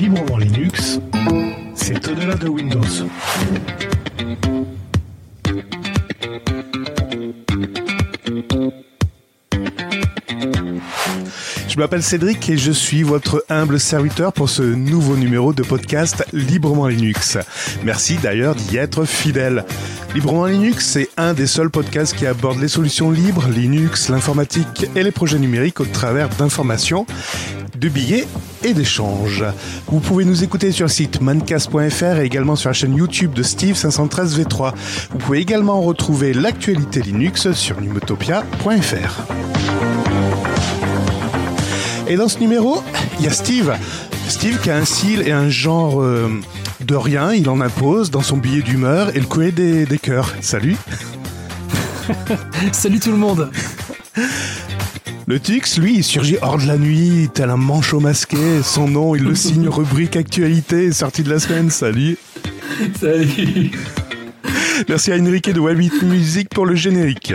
librement Linux, c'est au-delà de Windows. Je m'appelle Cédric et je suis votre humble serviteur pour ce nouveau numéro de podcast Librement Linux. Merci d'ailleurs d'y être fidèle. Librement Linux, c'est un des seuls podcasts qui aborde les solutions libres, Linux, l'informatique et les projets numériques au travers d'informations, de billets et d'échanges. Vous pouvez nous écouter sur le site mancast.fr et également sur la chaîne YouTube de Steve513V3. Vous pouvez également retrouver l'actualité Linux sur numotopia.fr. Et dans ce numéro, il y a Steve. Steve qui a un style et un genre euh, de rien, il en impose dans son billet d'humeur et le courrier des, des cœurs. Salut Salut tout le monde Le Tux, lui, il surgit hors de la nuit, tel un manchot masqué. Son nom, il le signe rubrique actualité, sortie de la semaine. Salut Salut Merci à Enrique de Webit Music pour le générique.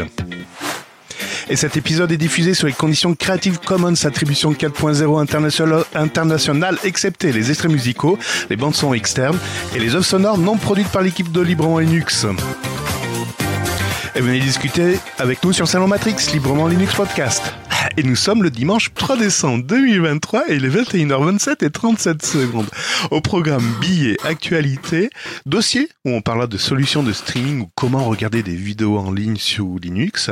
Et cet épisode est diffusé sur les conditions Creative Commons Attribution 4.0 international, international, excepté les extraits musicaux, les bandes son externes et les œuvres sonores non produites par l'équipe de Librement Linux. Et venez discuter avec nous sur Salon Matrix, Librement Linux Podcast. Et nous sommes le dimanche 3 décembre 2023 et il est 21h27 et 37 secondes. Au programme billets, actualité, dossier où on parlera de solutions de streaming ou comment regarder des vidéos en ligne sous Linux.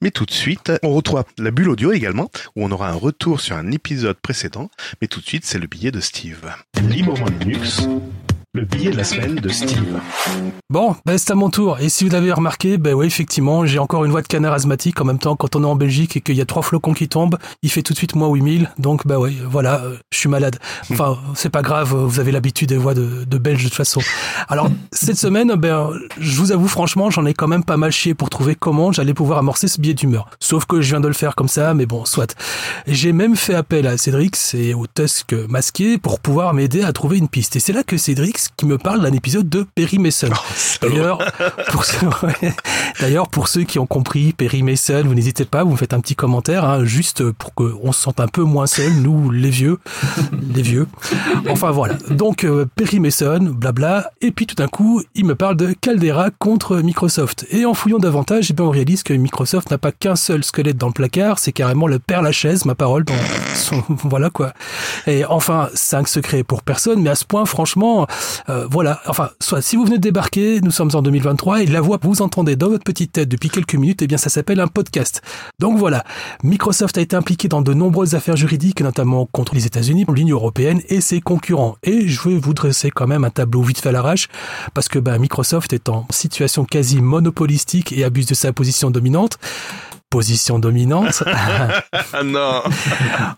Mais tout de suite, on retrouve la bulle audio également où on aura un retour sur un épisode précédent. Mais tout de suite, c'est le billet de Steve. Librement Linux, le billet de la semaine de Steve. Bon, ben c'est à mon tour. Et si vous l'avez remarqué, ben oui, effectivement, j'ai encore une voix de canard asthmatique. En même temps, quand on est en Belgique et qu'il y a trois flocons qui tombent, il fait tout de suite moins 8000. Donc, bah oui, voilà, euh, je suis malade. Enfin, c'est pas grave, vous avez l'habitude des voix de, de Belge de toute façon. Alors, cette semaine, ben, je vous avoue franchement, j'en ai quand même pas mal chié pour trouver comment j'allais pouvoir amorcer ce billet d'humeur. Sauf que je viens de le faire comme ça, mais bon, soit. J'ai même fait appel à Cédric et au Tusk masqué pour pouvoir m'aider à trouver une piste. Et c'est là que Cédric qui me parle d'un épisode de Perry Mason. D'ailleurs, pour ceux, d'ailleurs, pour ceux qui ont compris Perry Mason, vous n'hésitez pas, vous me faites un petit commentaire, hein, juste pour qu'on se sente un peu moins seul, nous, les vieux, les vieux. Enfin voilà. Donc euh, Perry Mason, blabla, et puis tout d'un coup, il me parle de Caldera contre Microsoft. Et en fouillant davantage, eh bien, on réalise que Microsoft n'a pas qu'un seul squelette dans le placard, c'est carrément le père Lachaise, ma parole. Dans son, voilà quoi. Et enfin, cinq secrets pour personne, mais à ce point, franchement, euh, voilà. Enfin, soit si vous venez de débarquer, nous sommes en 2023 et la voix que vous entendez dans votre petite tête depuis quelques minutes, eh bien, ça s'appelle un podcast. Donc voilà. Microsoft a été impliqué dans de nombreuses affaires juridiques, notamment contre les États-Unis, l'Union européenne et ses concurrents. Et je vais vous dresser quand même un tableau vite fait à l'arrache, parce que bah, Microsoft est en situation quasi monopolistique et abuse de sa position dominante position dominante, Ah non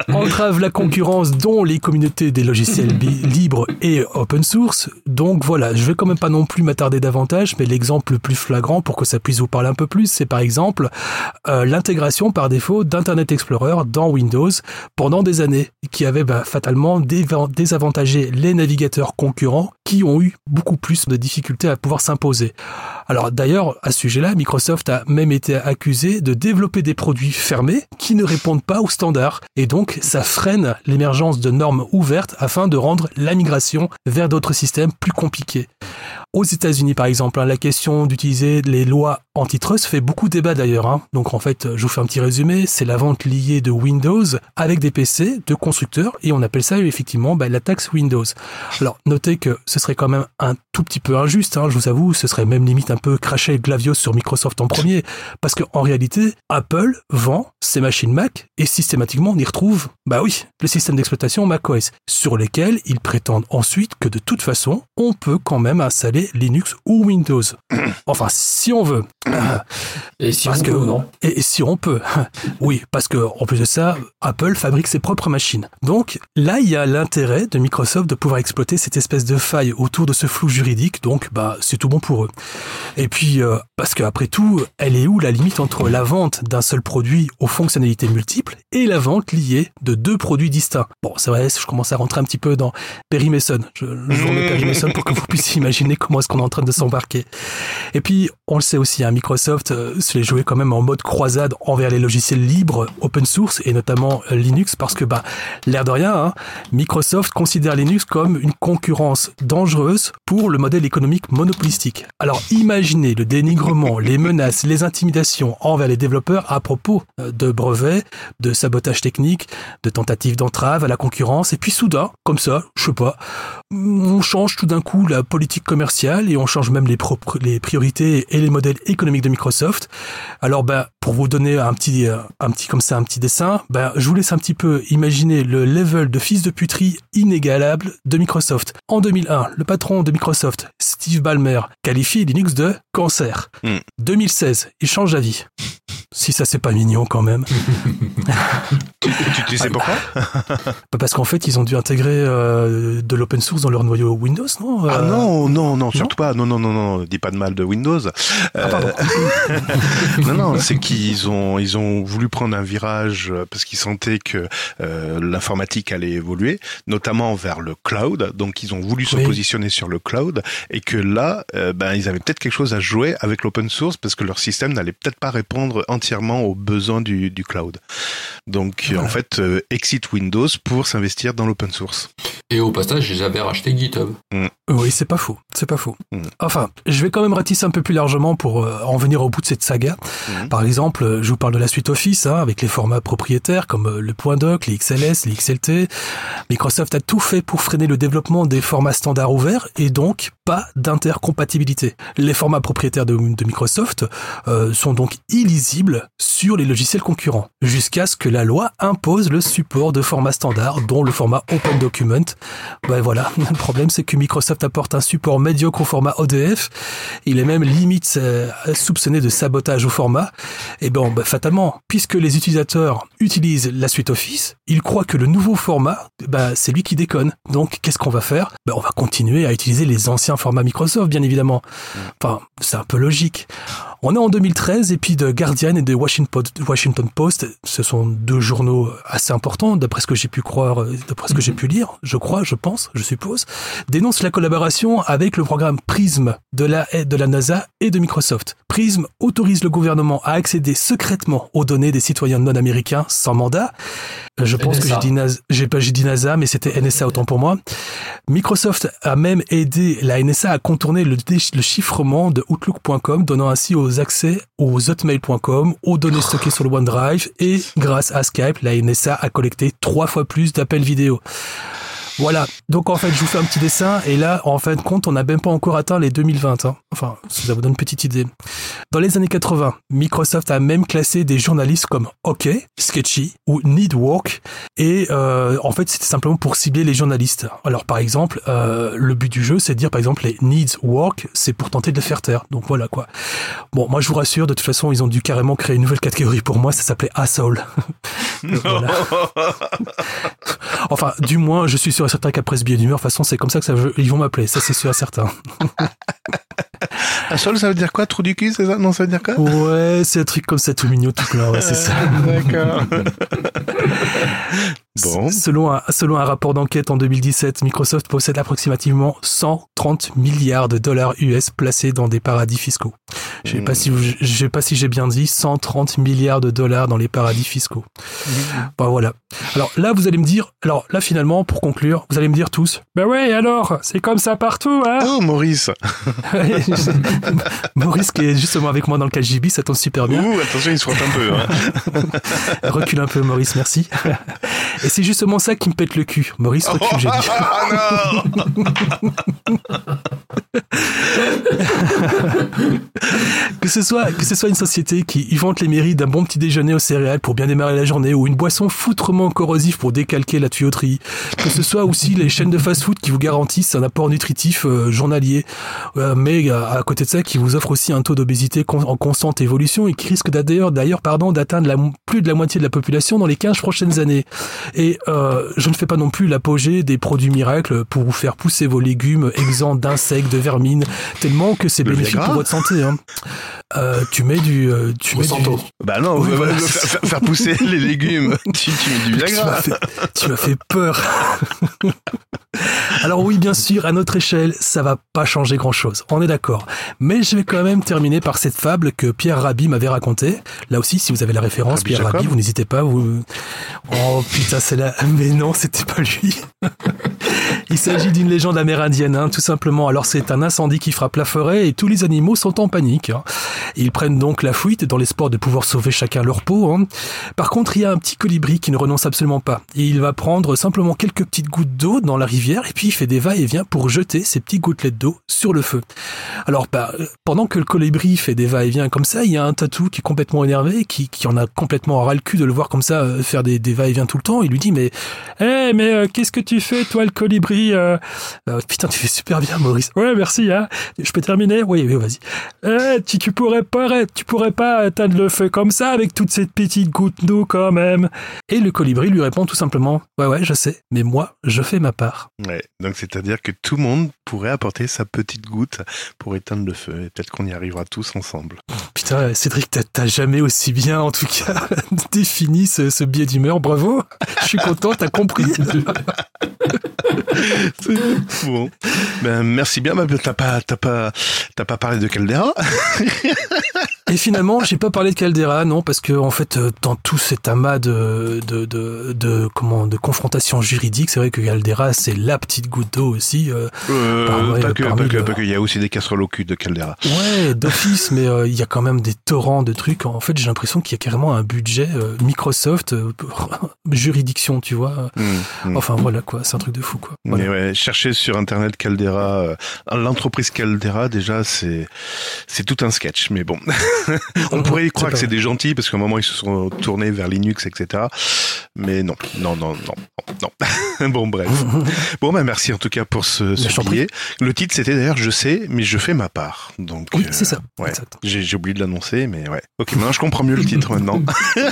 entrave la concurrence dont les communautés des logiciels libres et open source. Donc voilà, je vais quand même pas non plus m'attarder davantage, mais l'exemple le plus flagrant pour que ça puisse vous parler un peu plus, c'est par exemple euh, l'intégration par défaut d'Internet Explorer dans Windows pendant des années, qui avait bah, fatalement désavantagé les navigateurs concurrents qui ont eu beaucoup plus de difficultés à pouvoir s'imposer. Alors d'ailleurs, à ce sujet-là, Microsoft a même été accusé de développer des produits fermés qui ne répondent pas aux standards. Et donc, ça freine l'émergence de normes ouvertes afin de rendre la migration vers d'autres systèmes plus compliqués. Aux États-Unis, par exemple, hein, la question d'utiliser les lois antitrust fait beaucoup débat d'ailleurs. hein. Donc en fait, je vous fais un petit résumé, c'est la vente liée de Windows avec des PC de constructeurs et on appelle ça effectivement bah, la taxe Windows. Alors notez que ce serait quand même un tout petit peu injuste, hein, je vous avoue, ce serait même limite un peu cracher le glavios sur Microsoft en premier, parce qu'en réalité, Apple vend ses machines Mac et systématiquement on y retrouve, bah oui, le système d'exploitation macOS, sur lesquels ils prétendent ensuite que de toute façon, on peut quand même installer Linux ou Windows. Enfin, si on veut. Et si Parce on que peut, non et, et si on peut, oui, parce que en plus de ça, Apple fabrique ses propres machines. Donc là, il y a l'intérêt de Microsoft de pouvoir exploiter cette espèce de faille autour de ce flou juridique. Donc, bah, c'est tout bon pour eux. Et puis, euh, parce qu'après tout, elle est où la limite entre la vente d'un seul produit aux fonctionnalités multiples et la vente liée de deux produits distincts? Bon, c'est vrai, je commence à rentrer un petit peu dans Perry Mason. Je, je vous remets Perry Mason pour que vous puissiez imaginer comment comment est-ce qu'on est en train de s'embarquer. Et puis, on le sait aussi, hein, Microsoft euh, se les jouait quand même en mode croisade envers les logiciels libres, open source et notamment euh, Linux, parce que bah, l'air de rien, hein, Microsoft considère Linux comme une concurrence dangereuse pour le modèle économique monopolistique. Alors, imaginez le dénigrement, les menaces, les intimidations envers les développeurs à propos euh, de brevets, de sabotage technique, de tentatives d'entrave à la concurrence, et puis soudain, comme ça, je sais pas, on change tout d'un coup la politique commerciale et on change même les, les priorités et les modèles économiques de Microsoft. Alors, ben, pour vous donner un petit, euh, un petit comme ça, un petit dessin, ben, je vous laisse un petit peu imaginer le level de fils de puterie inégalable de Microsoft. En 2001, le patron de Microsoft, Steve Ballmer, qualifie Linux de cancer. 2016, hmm. il change d'avis. Si ça c'est pas mignon quand même. tu, sais pourquoi bah, Parce qu'en fait ils ont dû intégrer euh, de l'open source dans leur noyau Windows, non Ah non, non, non, surtout pas. Non, non, non, non, dis pas de mal de Windows. Ah. Euh, non, non, c'est qu'ils ont, ils ont voulu prendre un virage euh, parce qu'ils sentaient que l'informatique allait évoluer, notamment vers le cloud. Donc ils ont voulu se positionner sur le cloud et que là, ben ils avaient peut-être quelque chose à jouer avec l'open source parce que leur système n'allait peut-être pas répondre entièrement aux besoins du, du cloud. Donc en fait, euh, exit Windows pour s'investir dans l'open source. Et au passage, j'avais racheté GitHub. Mm. Oui, c'est pas faux, c'est pas faux. Mm. Enfin, je vais quand même ratisser un peu plus largement pour euh, en venir au bout de cette saga. Mm. Par exemple, je vous parle de la suite Office, hein, avec les formats propriétaires comme euh, le point doc, les XLS, les XLT. Microsoft a tout fait pour freiner le développement des formats standards ouverts et donc pas d'intercompatibilité. Les formats propriétaires de, Microsoft sont donc illisibles sur les logiciels concurrents, jusqu'à ce que la loi impose le support de formats standards, dont le format Open Document. Ben voilà, le problème c'est que Microsoft apporte un support médiocre au format ODF, il est même limite euh, soupçonné de sabotage au format, et bon, ben, fatalement, puisque les utilisateurs utilisent la suite Office, ils croient que le nouveau format, ben, c'est lui qui déconne. Donc qu'est-ce qu'on va faire? Ben, On va continuer à utiliser les anciens formats Microsoft, bien évidemment. Enfin, c'est un peu logique. On est en 2013 et puis de Guardian et de Washington Post, ce sont deux journaux assez importants, d'après ce que j'ai pu croire, d'après ce que j'ai pu lire, je crois, je pense, je suppose, dénoncent la collaboration avec le programme PRISM de la, de la NASA et de Microsoft. PRISM autorise le gouvernement à accéder secrètement aux données des citoyens non américains sans mandat. Je pense que j'ai dit, NASA, j'ai pas dit NASA, mais c'était NSA autant pour moi. Microsoft a même aidé la NSA à contourner le, le chiffrement de Outlook.com, donnant ainsi aux accès aux hotmail.com, aux données stockées sur le OneDrive et grâce à Skype, la NSA a collecté trois fois plus d'appels vidéo. Voilà. Donc en fait, je vous fais un petit dessin et là, en fin de compte, on n'a même pas encore atteint les 2020. Hein. Enfin, ça vous donne une petite idée. Dans les années 80, Microsoft a même classé des journalistes comme OK, Sketchy ou Need Work et euh, en fait, c'était simplement pour cibler les journalistes. Alors par exemple, euh, le but du jeu, c'est de dire par exemple les Needs Work, c'est pour tenter de les faire taire. Donc voilà quoi. Bon, moi je vous rassure, de toute façon, ils ont dû carrément créer une nouvelle catégorie pour moi, ça s'appelait Asshole. enfin, du moins, je suis sûr et certain qu'après ce billet d'humeur, de toute façon, c'est comme ça que ça, ils vont m'appeler. Ça, c'est sûr et certain. Un sol, ça veut dire quoi? Trou du cul, c'est ça? Non, ça veut dire quoi? Ouais, c'est un truc comme ça, tout mignon, tout plein, ouais, c'est ça. D'accord. Bon. Selon un, selon un rapport d'enquête en 2017, Microsoft possède approximativement 130 milliards de dollars US placés dans des paradis fiscaux. Je sais si je sais pas si j'ai bien dit 130 milliards de dollars dans les paradis fiscaux. Bah voilà. Alors là, vous allez me dire, alors là finalement, pour conclure, vous allez me dire tous, bah ouais, alors, c'est comme ça partout, hein Oh, Maurice Maurice qui est justement avec moi dans le KGB, ça tombe super bien. Ouh, attention, il se frotte un peu. Hein. Recule un peu, Maurice, merci. Et c'est justement ça qui me pète le cul. Maurice, recule, j'ai dit. Ah non que ce soit que ce soit une société qui vante les mérites d'un bon petit déjeuner aux céréales pour bien démarrer la journée ou une boisson foutrement corrosive pour décalquer la tuyauterie, que ce soit aussi les chaînes de fast-food qui vous garantissent un apport nutritif euh, journalier, euh, mais à, côté de ça qui vous offrent aussi un taux d'obésité en constante évolution et qui risque d'ailleurs d'ailleurs pardon d'atteindre plus de la moitié de la population dans les 15 prochaines années. Et euh, je ne fais pas non plus l'apogée des produits miracles pour vous faire pousser vos légumes exempts d'insectes, de vermine, tellement que c'est bénéfique pour votre santé. Hein. Euh, tu mets du, euh, tu mets du... Bah non, faire, pousser les légumes, tu, mets du Viagra. Tu m'as fait, peur. Alors oui, bien sûr, à notre échelle, ça va pas changer grand-chose, on est d'accord. Mais je vais quand même terminer par cette fable que Pierre Rabhi m'avait racontée. Là aussi, si vous avez la référence, Rabbi Pierre Jacob Rabhi, vous n'hésitez pas. Vous... Oh putain, c'est là. Mais non, c'était pas lui. Il s'agit d'une légende amérindienne, hein, tout simplement. Alors c'est un incendie qui frappe la forêt et tous les animaux sont en panique. hein. Ils prennent donc la fuite dans l'espoir de pouvoir sauver chacun leur peau. hein. Par contre, il y a un petit colibri qui ne renonce absolument pas. Et il va prendre simplement quelques petites gouttes d'eau dans la rivière et puis il fait des va-et-vient pour jeter ces petites gouttelettes d'eau sur le feu. Alors, bah, euh, pendant que le colibri fait des va-et-vient comme ça, il y a un tatou qui est complètement énervé, qui, en a complètement ras le cul de le voir comme ça euh, faire des, va-et-vient tout le temps. Il lui dit mais, eh mais euh, qu'est-ce que tu fais toi le colibri? Euh Euh, Putain, tu fais super bien, Maurice. Ouais, merci. Hein. Je peux terminer? Oui, oui, vas-y. Eh, tu, tu pourrais pas, tu pourrais pas éteindre le feu comme ça avec toutes ces petites gouttes d'eau quand même. Et le colibri lui répond tout simplement Ouais, ouais, je sais, mais moi, je fais ma part. Ouais, donc c'est-à-dire que tout le monde pourrait apporter sa petite goutte pour éteindre le feu. Et peut-être qu'on y arrivera tous ensemble. Putain, Cédric, t'as- t'as jamais aussi bien, en tout cas, défini ce, ce biais d'humeur. Bravo. Je suis content, t'as compris. bon, ben merci bien. Ben, T'as pas, t'as pas, t'as pas parlé de Caldera? Et finalement, j'ai pas parlé de Caldera, non, parce que en fait, euh, dans tout cet amas de, de, de, de comment, de confrontation juridique, c'est vrai que Caldera, c'est la petite goutte d'eau aussi. euh, euh, Parmi- Pas que, pas que, le- pas que. Il y a aussi des casseroles au cul de Caldera. Ouais, d'office, mais euh, il y a quand même des torrents de trucs. En fait, j'ai l'impression qu'il y a carrément un budget euh, Microsoft juridiction, tu vois. Hmm, hmm. Enfin voilà quoi, c'est un truc de fou quoi. Voilà. Mais ouais, chercher sur internet Caldera, euh, l'entreprise Caldera déjà c'est c'est tout un sketch. Mais bon, on pourrait y croire que c'est des gentils parce qu'à un moment ils se sont tournés vers Linux, etc. Mais non, non, non, non, non. bon bref. Bon ben merci en tout cas pour ce, ce billet. Le titre c'était d'ailleurs je sais, mais je fais ma part. Donc Oui, euh, c'est ça. ouais. exact. J'ai j'ai oublié de l'annoncer, mais ouais. Ok, maintenant je comprends mieux le titre maintenant.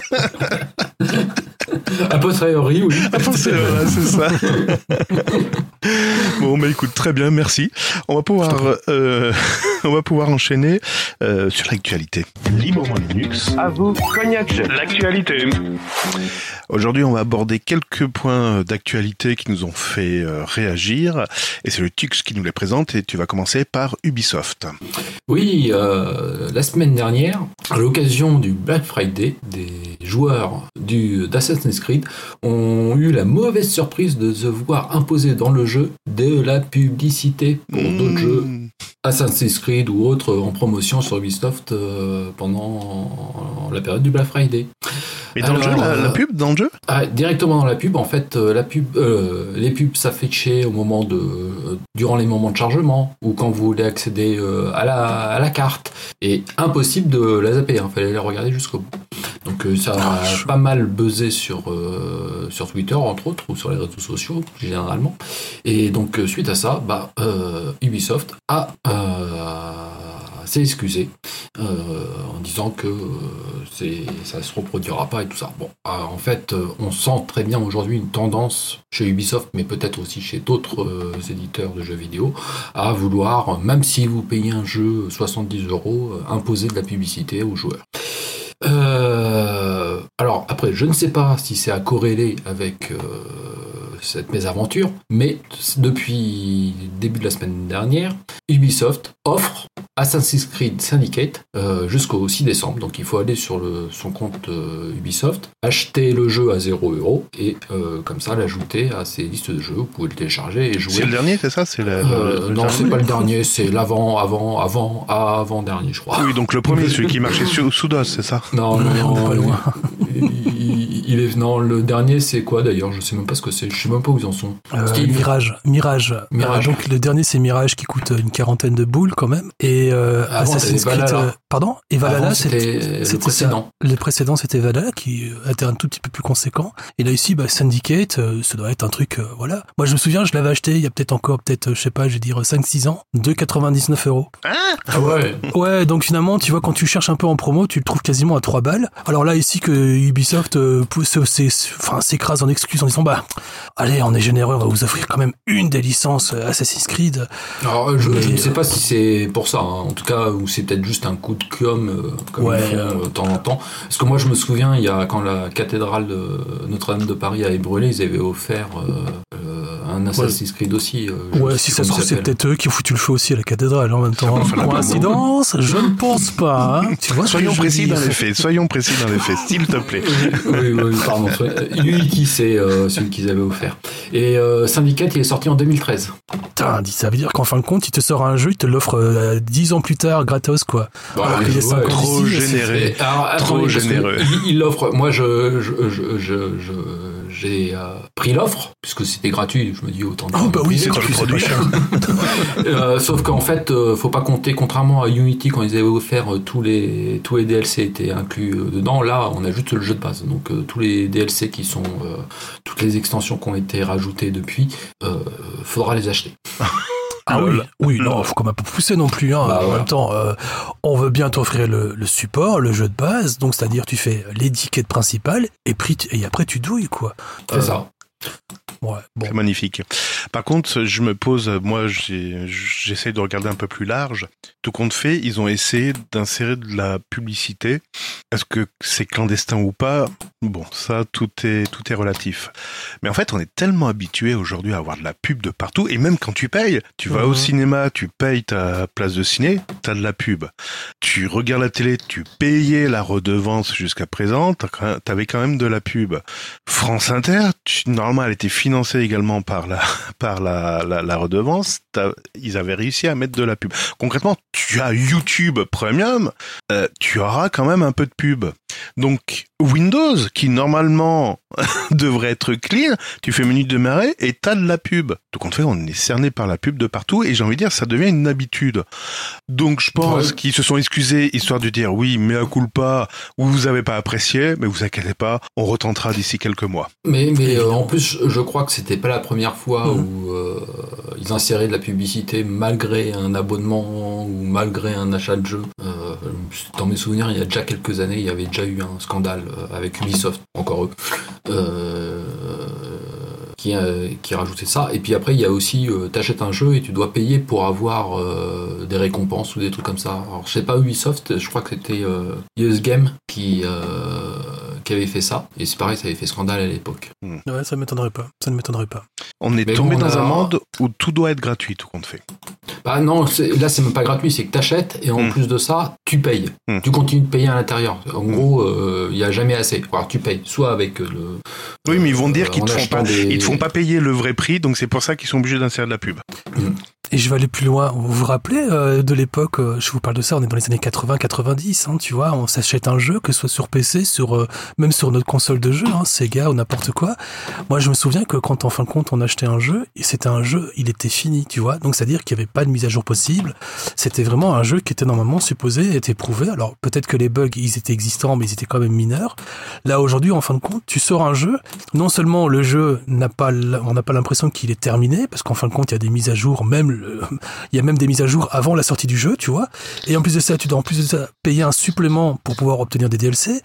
A posteriori, oui. c'est voilà, c'est ça. bon, bah écoute, très bien, merci. On va pouvoir, euh, on va pouvoir enchaîner euh, sur l'actualité. Librement Linux. À vous, Cognac, l'actualité. Aujourd'hui, on va aborder quelques points d'actualité qui nous ont fait euh, réagir. Et c'est le Tux qui nous les présente. Et tu vas commencer par Ubisoft. Oui, euh, la semaine dernière, à l'occasion du Black Friday, des joueurs du d'Assassin's Creed ont eu la mauvaise surprise de se voir imposer dans le jeu de la publicité pour d'autres Mmh. jeux Assassin's Creed ou autres en promotion sur Ubisoft euh, pendant la période du Black Friday. Mais dans le jeu, la, la pub dans le jeu Ah, directement dans la pub, en fait, euh, la pub, euh, les pubs s'affichaient au moment de, euh, durant les moments de chargement ou quand vous voulez accéder euh, à la à la carte. Et impossible de la zapper, il fallait la regarder jusqu'au bout. Donc ça a pas mal buzzé sur sur Twitter entre autres ou sur les réseaux sociaux généralement. Et donc suite à ça, bah Ubisoft a s'est excusé euh, en disant que euh, ça se reproduira pas et tout ça. Bon, euh, en fait, on sent très bien aujourd'hui une tendance chez Ubisoft, mais peut-être aussi chez d'autres éditeurs de jeux vidéo, à vouloir, même si vous payez un jeu 70 euros, imposer de la publicité aux joueurs. Alors après, je ne sais pas si c'est à corréler avec cette mésaventure, mais depuis début de la semaine dernière, Ubisoft offre Assassin's Creed Syndicate euh, jusqu'au 6 décembre. Donc il faut aller sur le, son compte euh, Ubisoft, acheter le jeu à 0 euros et euh, comme ça l'ajouter à ses listes de jeux. Vous pouvez le télécharger et jouer. C'est le dernier, c'est ça? C'est la- Euh, le- non, c'est pas le dernier, c'est l'avant, avant, avant, avant dernier, je crois. Oui, donc le premier, celui qui marchait sous DOS, c'est ça? Non, non, on est non, pas loin. Il, il est non, le dernier c'est quoi d'ailleurs? Je sais même pas ce que c'est. Je sais même pas où ils en sont. Euh, Mirage, Mirage. Mirage. Euh, donc le dernier c'est Mirage qui coûte une quarantaine de boules quand même. Et euh, Avant, Assassin's Creed, Valhalla. pardon? Et Valhalla c'était le c'était précédent. ça. Le précédent c'était Valhalla qui était un tout petit peu plus conséquent. Et là ici bah, Syndicate, euh, ça doit être un truc euh, voilà. Moi je me souviens je l'avais acheté il y a peut-être encore peut-être je sais pas je vais dire 5-6 ans, 2,99 euros. Ah ouais. Ouais, donc finalement, tu vois, quand tu cherches un peu en promo, tu le trouves quasiment à 3 balles. Alors là, ici, que Ubisoft s'écrase en excuses en disant, bah, allez, on est généreux, on va vous offrir quand même une des licences Assassin's Creed. Alors je, ne sais euh, pas si c'est pour ça. hein. En tout cas, ou c'est peut-être juste un coup de com euh, comme Ouais, ils font euh. de temps en temps. Parce que moi, je me souviens, il y a quand la cathédrale de Notre-Dame de Paris avait brûlé, ils avaient offert un Assassin's Creed aussi. euh, Ouais, si ça se trouve, c'est peut-être eux qui ont foutu le feu aussi à la cathédrale en même temps. Coïncidence? Je ne pense pas. hein. Tu vois ce que Soyons précis dans les faits, soyons précis dans les faits, s'il te plaît. oui, oui, pardon. Unity, c'est euh, celui qu'ils avaient offert. Et euh, Syndicate, il est sorti en 2013. Putain, ça veut dire qu'en fin de compte, il te sort un jeu, il te l'offre euh, 10 ans plus tard, gratos, quoi. Ans trop alors, Trop généreux. Il l'offre. Moi, je, je, je, je- je- j'ai euh, pris l'offre puisque c'était gratuit. Je me dis autant. Oh bah oui, c'est gratuit, c'est pas cher. Euh, sauf qu'en fait, euh, faut pas compter. Contrairement à Unity, quand ils avaient offert euh, tous les tous les DLC étaient inclus dedans. Là, on a juste le jeu de base. Donc euh, tous les DLC qui sont euh, toutes les extensions qui ont été rajoutées depuis, euh, faudra les acheter. Ah oui, Lol. oui, non, faut quand même pas pousser non plus. Hein. Bah, en même temps, euh, on veut bien t'offrir le, le support, le jeu de base, donc c'est-à-dire tu fais l'étiquette principale et, et après tu douilles, quoi. C'est Euh, ça. Ouais, bon. C'est magnifique. Par contre, je me pose, moi, j'essaie de regarder un peu plus large. Tout compte fait, ils ont essayé d'insérer de la publicité. Est-ce que c'est clandestin ou pas? Bon, ça, tout est, tout est relatif. Mais en fait, on est tellement habitué aujourd'hui à avoir de la pub de partout. Et même quand tu payes, tu vas au Mhm. cinéma, tu payes ta place de ciné, t'as de la pub. Tu regardes la télé, tu payais la redevance jusqu'à présent, t'avais quand même de la pub. France Inter, tu- normalement, elle était financée également par la, par la, la, redevance. Ils avaient réussi à mettre de la pub. Concrètement, tu as YouTube Premium, euh, tu auras quand même un peu de pub. Donc, Windows, qui normalement devrait être clean, tu fais menu de démarrer et t'as de la pub. Donc, en fait, on est cerné par la pub de partout et j'ai envie de dire, ça devient une habitude. Donc, je pense Ouais. qu'ils se sont excusés histoire de dire oui, mais à culpa, ou vous avez pas apprécié, mais vous inquiétez pas, on retentera d'ici quelques mois. Mais, mais euh, en plus, je- crois que c'était pas la première fois Mhm. où euh, ils inséraient de la publicité malgré un abonnement ou malgré un achat de jeu. Euh, dans mes souvenirs, il y a déjà quelques années, il y avait déjà eu un scandale euh, avec Ubisoft, encore eux, euh, qui, euh, qui rajoutait ça. Et puis après, il y a aussi, t'achètes un jeu et tu dois payer pour avoir des récompenses ou des trucs comme ça. Alors, je sais pas Ubisoft, je crois que c'était euh, Game qui, qui avait fait ça. Et c'est pareil, ça avait fait scandale à l'époque. Ouais, ça ne m'étonnerait pas. Ça ne m'étonnerait pas. On est Mais tombé bon, on dans a- un monde où tout doit être gratuit, tout compte fait. Bah non, c'est- là c'est même pas gratuit, c'est que t'achètes et en Mm. plus de ça, tu payes. Mm. Tu continues de payer à l'intérieur. En gros, euh, il y a jamais assez. Alors tu payes, soit avec euh, le. Oui, mais ils vont dire euh, qu'ils en te font pas, des- ils te font pas payer le vrai prix, donc c'est pour ça qu'ils sont obligés d'insérer de la pub. Et je vais aller plus loin. Vous vous rappelez euh, de l'époque, euh, je vous parle de ça, on est dans les années 80-90, hein, tu vois, on s'achète un jeu, que ce soit sur PC, sur euh, même sur notre console de jeu, hein, Sega ou n'importe quoi. Moi, je me souviens que quand en fin de compte on achetait un jeu, c'était un jeu, il était fini, tu vois. Donc c'est-à-dire qu'il n'y avait pas de mise à jour possible. C'était vraiment un jeu qui était normalement supposé être éprouvé. Alors peut-être que les bugs, ils étaient existants, mais ils étaient quand même mineurs. Là aujourd'hui, en fin de compte, tu sors un jeu. Non seulement le jeu n'a pas, on n'a pas l'impression qu'il est terminé, parce qu'en fin de compte, il y a des mises à jour, même le- il y a même des mises à jour avant la sortie du jeu, tu vois. Et en plus de ça, tu dois en plus de ça payer un supplément pour pouvoir obtenir des DLC.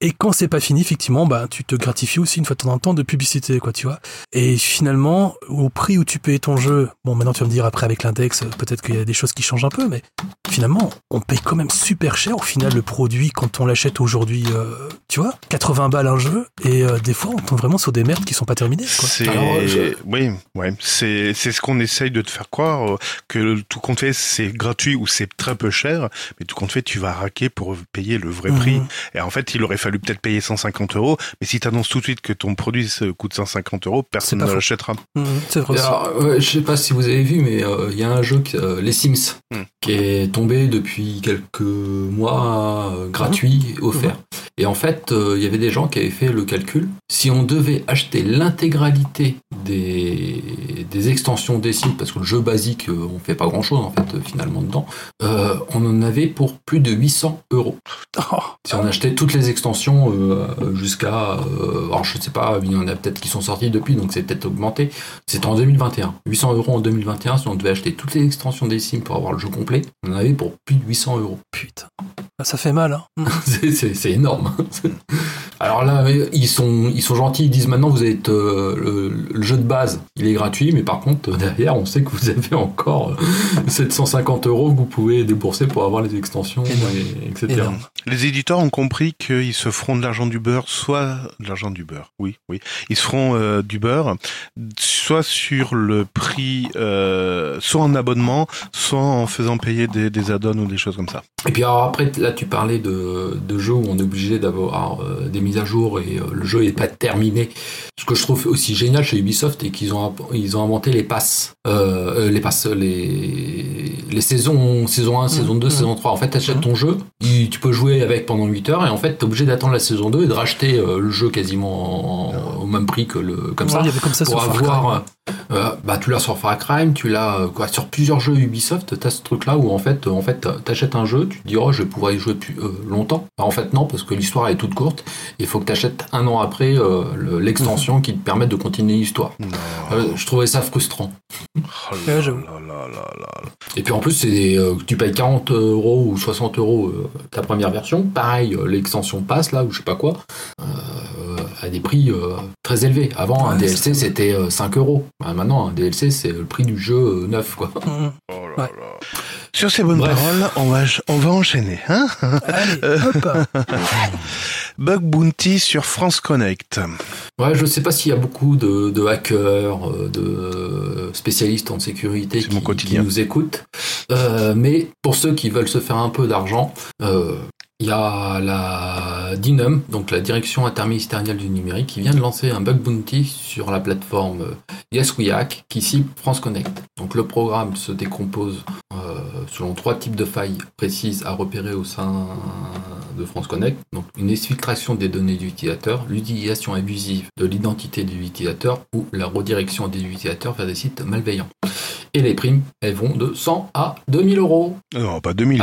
Et quand c'est pas fini, effectivement, bah, tu te gratifies aussi une fois de temps en temps de publicité, quoi, tu vois. Et finalement, au prix où tu payes ton jeu, bon, maintenant tu vas me dire après avec l'index, peut-être qu'il y a des choses qui changent un peu, mais finalement, on paye quand même super cher au final le produit quand on l'achète aujourd'hui, euh, tu vois, 80 balles un jeu, et euh, des fois on tombe vraiment sur des merdes qui sont pas terminées, quoi. C'est Alors, je- oui, ouais, c'est c'est ce qu'on essaye de te faire croire euh, que tout compte fait c'est gratuit ou c'est très peu cher, mais tout compte fait tu vas raquer pour payer le vrai prix. Mhm. Et en fait, il aurait fallu peut-être payer 150 euros, mais si tu annonces tout de suite que ton produit coûte 150 euros, personne ne l'achètera. Mhm, c'est vrai. Alors, ouais, je sais pas si vous avez vu, mais euh, il y a un jeu, qui- euh, les Sims, Mm. qui est tombé depuis quelques mois, euh, gratuit, offert. Et en fait, euh, il y avait des gens qui avaient fait le calcul. Si on devait acheter l'intégralité des, des extensions des sites, parce que le jeu basique, euh, on fait pas grand chose en fait, finalement dedans, euh, on en avait pour plus de 800 euros. Oh, Si on achetait toutes les extensions euh, jusqu'à... euh, alors je sais pas, il y en a peut-être qui sont sortis depuis, donc c'est peut-être augmenté. C'était en 2021. 800 euros en 2021, si on devait acheter toutes les extensions des Sims pour avoir le jeu complet, on en avait pour plus de 800 euros. putain. Ah, Ça fait mal, hein. C'est- C'est c'est énorme. Alors là, ils sont, ils sont gentils, ils disent maintenant vous êtes le, jeu de base, il est gratuit, mais par contre derrière, on sait que vous avez encore 750 euros que vous pouvez débourser pour avoir les extensions, etc. Les éditeurs ont compris qu'ils se feront de l'argent du beurre, soit de l'argent du beurre, oui, oui, ils se feront du beurre, soit sur le prix, soit en abonnement, soit en faisant payer des, des add-ons ou des choses comme ça. Et puis alors après, là tu parlais de, de jeux où on est obligé d'avoir euh, des mises à jour et euh, le jeu n'est pas terminé. Ce que je trouve aussi génial chez Ubisoft est qu'ils ont ils ont inventé les passes, euh, les passes, les les saisons, saison 1, saison 2, mmh, mmh. saison 3. En fait, tu achètes mmh. ton jeu, tu peux jouer avec pendant 8 heures et en fait, tu es obligé d'attendre la saison 2 et de racheter le jeu quasiment au même prix que le comme ça, comme ça pour avoir bah tu l'as sur Far Cry, tu l'as quoi sur plusieurs jeux Ubisoft, tu as ce truc là où en fait en fait tu achètes un jeu, tu te dis oh je vais pouvoir y jouer plus longtemps. Bah, en fait non parce que l'histoire est toute courte, il faut que tu achètes un an après l'extension qui te permet de continuer l'histoire. je trouvais ça frustrant. Oh et puis en plus, c'est euh, tu payes 40 euros ou 60 euros euh, ta première version. Pareil, euh, l'extension passe là ou je sais pas quoi, à des prix très élevés. Avant, un DLC c'était 5 euros. Bah, maintenant, un DLC c'est le prix du jeu neuf quoi. Mmh. Oh Sur ces bonnes paroles, on va, on va enchaîner. Hein Allez, hop Bug Bounty sur France Connect. Ouais, je sais pas s'il y a beaucoup de, hackers, de spécialistes en sécurité qui, nous écoutent, euh, mais pour ceux qui veulent se faire un peu d'argent, euh, il y a la DINUM, donc la Direction interministérielle du numérique, qui vient de lancer un bug bounty sur la plateforme Yes We Hack qui cible France Connect. Donc le programme se décompose euh, selon trois types de failles précises à repérer au sein de France Connect. Donc une exfiltration des données de l'utilisateur, l'utilisation abusive de l'identité de l'utilisateur ou la redirection des utilisateurs vers des sites malveillants. Et les primes, elles vont de 100 à 2000 euros. Non, pas 2000.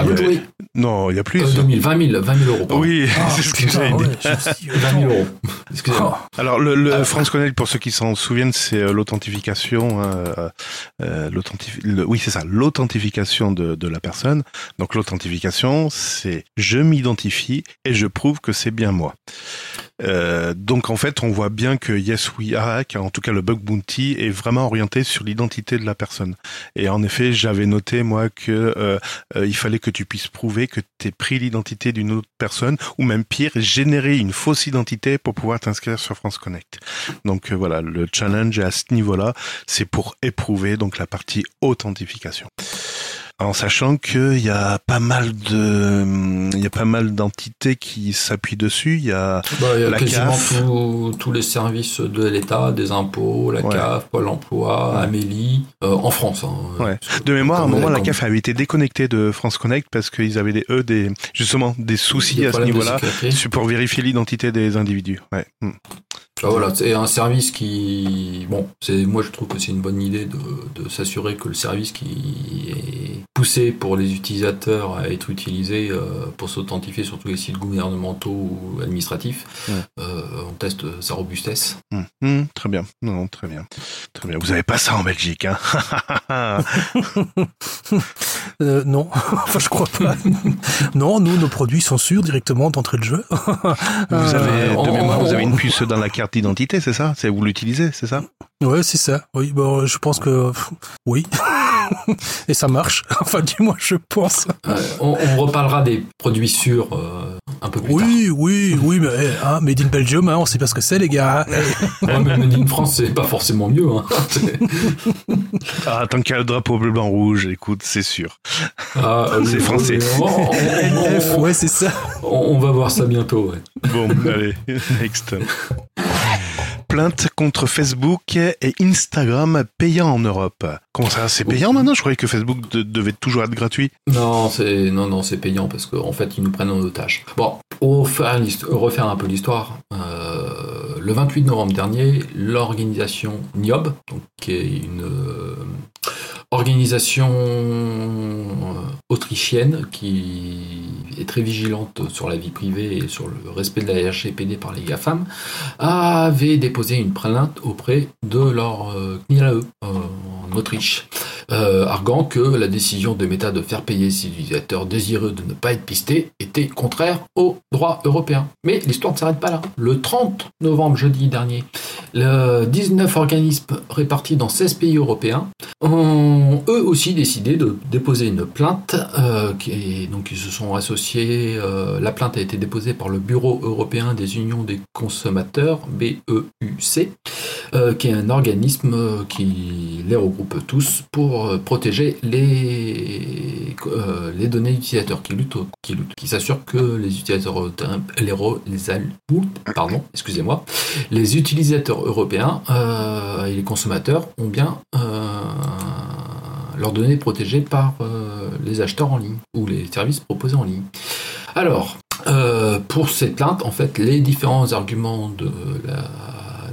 Non, il y a plus. 2000, 20 000, 20 000 euros. Oui, ah, c'est ce que j'ai dit. 20 000 euros. Excusez-moi. Oh. Alors, le, le ah. France Connect, pour ceux qui s'en souviennent, c'est euh, l'authentification. Hein, euh, euh oui, c'est ça, l'authentification de, de la personne. Donc, l'authentification, c'est je m'identifie et je prouve que c'est bien moi. Euh, donc en fait, on voit bien que Yes We Hack, en tout cas le bug bounty, est vraiment orienté sur l'identité de la personne. Et en effet, j'avais noté moi que euh, euh, il fallait que tu puisses prouver que tu pris l'identité d'une autre personne, ou même pire, générer une fausse identité pour pouvoir t'inscrire sur France Connect. Donc voilà, le challenge à ce niveau-là, c'est pour éprouver donc la partie authentification en sachant qu'il y a pas mal de, il y a pas mal d'entités qui s'appuient dessus. Il y a, bah, il y a la quasiment tous les services de l'État, des impôts, la CAF, Pôle Emploi, Amélie, euh, en France. Hein, ouais. De mémoire, à un moment, la CAF avait été déconnectée de France Connect parce qu'ils avaient des, eux, des, justement, des soucis à ce niveau-là pour vérifier l'identité des individus. Ouais. Ah, voilà, c'est un service qui, bon, c'est moi je trouve que c'est une bonne idée de, de s'assurer que le service qui est poussé pour les utilisateurs à être utilisé euh, pour s'authentifier sur tous les sites gouvernementaux ou administratifs, euh, on teste sa robustesse. Hum, hum, très bien, non, très bien, très bien. Vous avez pas ça en Belgique, hein euh, Non, enfin je crois pas. non, nous nos produits sont sûrs directement d'entrée de jeu. vous avez de mémoire, vous avez une puce dans la carte d'identité, c'est ça? C'est vous l'utilisez, c'est ça? Ouais, c'est ça. Oui, bon, je pense que oui. Et ça marche. Enfin, du moins, je pense. on, reparlera des produits sûrs euh, un peu plus oui, tard. Oui, oui, oui, mais hein, Made in Belgium, hein, on sait pas ce que c'est, les gars. ouais, mais Made in France, c'est pas forcément mieux. Hein. ah, tant qu'il y a le drapeau bleu, blanc, rouge, écoute, c'est sûr. Ah, c'est français. ouais, c'est ça. On, va voir ça bientôt, ouais. Bon, allez, next plainte contre Facebook et Instagram payant en Europe. Comment ça, c'est payant maintenant? Je croyais que Facebook devait toujours être gratuit. Non, c'est non, non, c'est payant parce qu'en fait, ils nous prennent en otage. Bon, pour faire, refaire un peu l'histoire, euh, le 28 novembre dernier, l'organisation NIOB, qui est une euh, organisation euh, autrichienne qui est très vigilante sur la vie privée et sur le respect de la RGPD par les GAFAM, avait déposé une plainte auprès de leur CNILAE euh, Autriche. arguant que la décision de Meta de faire payer ses utilisateurs désireux de ne pas être pistés était contraire au droit européen. Mais l'histoire ne s'arrête pas là. Le 30 novembre, jeudi dernier, le 19 organismes répartis dans 16 pays européens ont eux aussi décidé de déposer une plainte. qui, donc ils se sont associés. la plainte a été déposée par le Bureau européen des unions des consommateurs, BEUC, euh, qui est un organisme euh, qui les regroupe tous pour euh, protéger les, les données utilisateurs, qui lutte, qui, qui s'assure que les utilisateurs les, pardon, excusez-moi, les utilisateurs européens et les consommateurs ont bien leurs données protégées par les acheteurs en ligne ou les services proposés en ligne. Alors, pour cette plainte, en fait, les différents arguments de la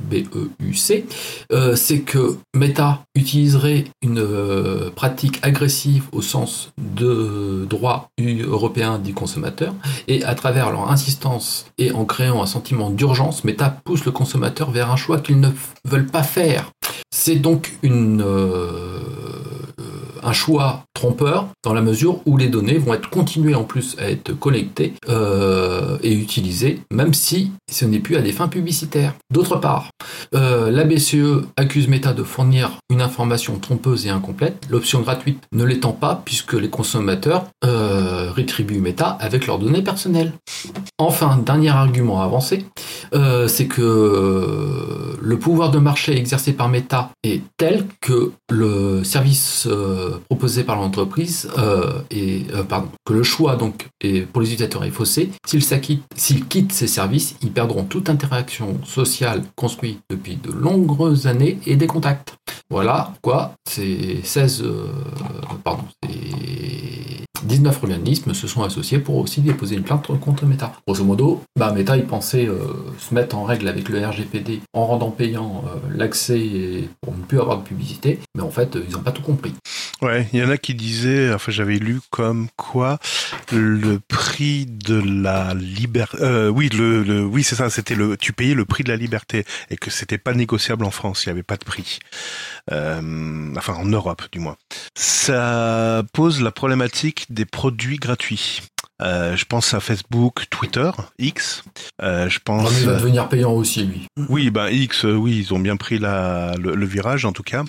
BEUC, euh, c'est que Meta utiliserait une euh, pratique agressive au sens de droit européen des consommateurs et à travers leur insistance et en créant un sentiment d'urgence, Meta pousse le consommateur vers un choix qu'ils ne veulent pas faire. C'est donc une, euh, un choix trompeur dans la mesure où les données vont être continuées en plus à être collectées euh, et utilisées, même si ce n'est plus à des fins publicitaires. D'autre part, euh, la BCE accuse Meta de fournir une information trompeuse et incomplète, l'option gratuite ne l'étant pas puisque les consommateurs euh, rétribuent Meta avec leurs données personnelles. Enfin, dernier argument avancé, c'est que le pouvoir de marché exercé par Meta est tel que le service proposé par l'entreprise euh, et euh, que le choix donc est, pour les utilisateurs est faussé. S'ils quittent ces services, ils perdront toute interaction sociale construite depuis de longues années et des contacts. Voilà quoi, ces 16 euh, pardon, 19 organismes se sont associés pour aussi déposer une plainte contre Meta. Grosso modo, bah, Meta il pensait se mettre en règle avec le RGPD en rendant payant l'accès pour ne plus avoir de publicité, mais en fait ils n'ont pas tout compris. Ouais, il y en a qui disaient, enfin j'avais lu comme quoi le prix de la liberté, euh, oui, le, oui c'est ça, c'était le, tu payais le prix de la liberté et que c'était pas négociable en France, il y avait pas de prix, euh, enfin en Europe du moins. Ça pose la problématique des produits gratuits. Euh, je pense à Facebook, Twitter, X. Euh, je pense. il va devenir payant aussi, lui. Oui, ben X, oui, ils ont bien pris la, le, le virage en tout cas.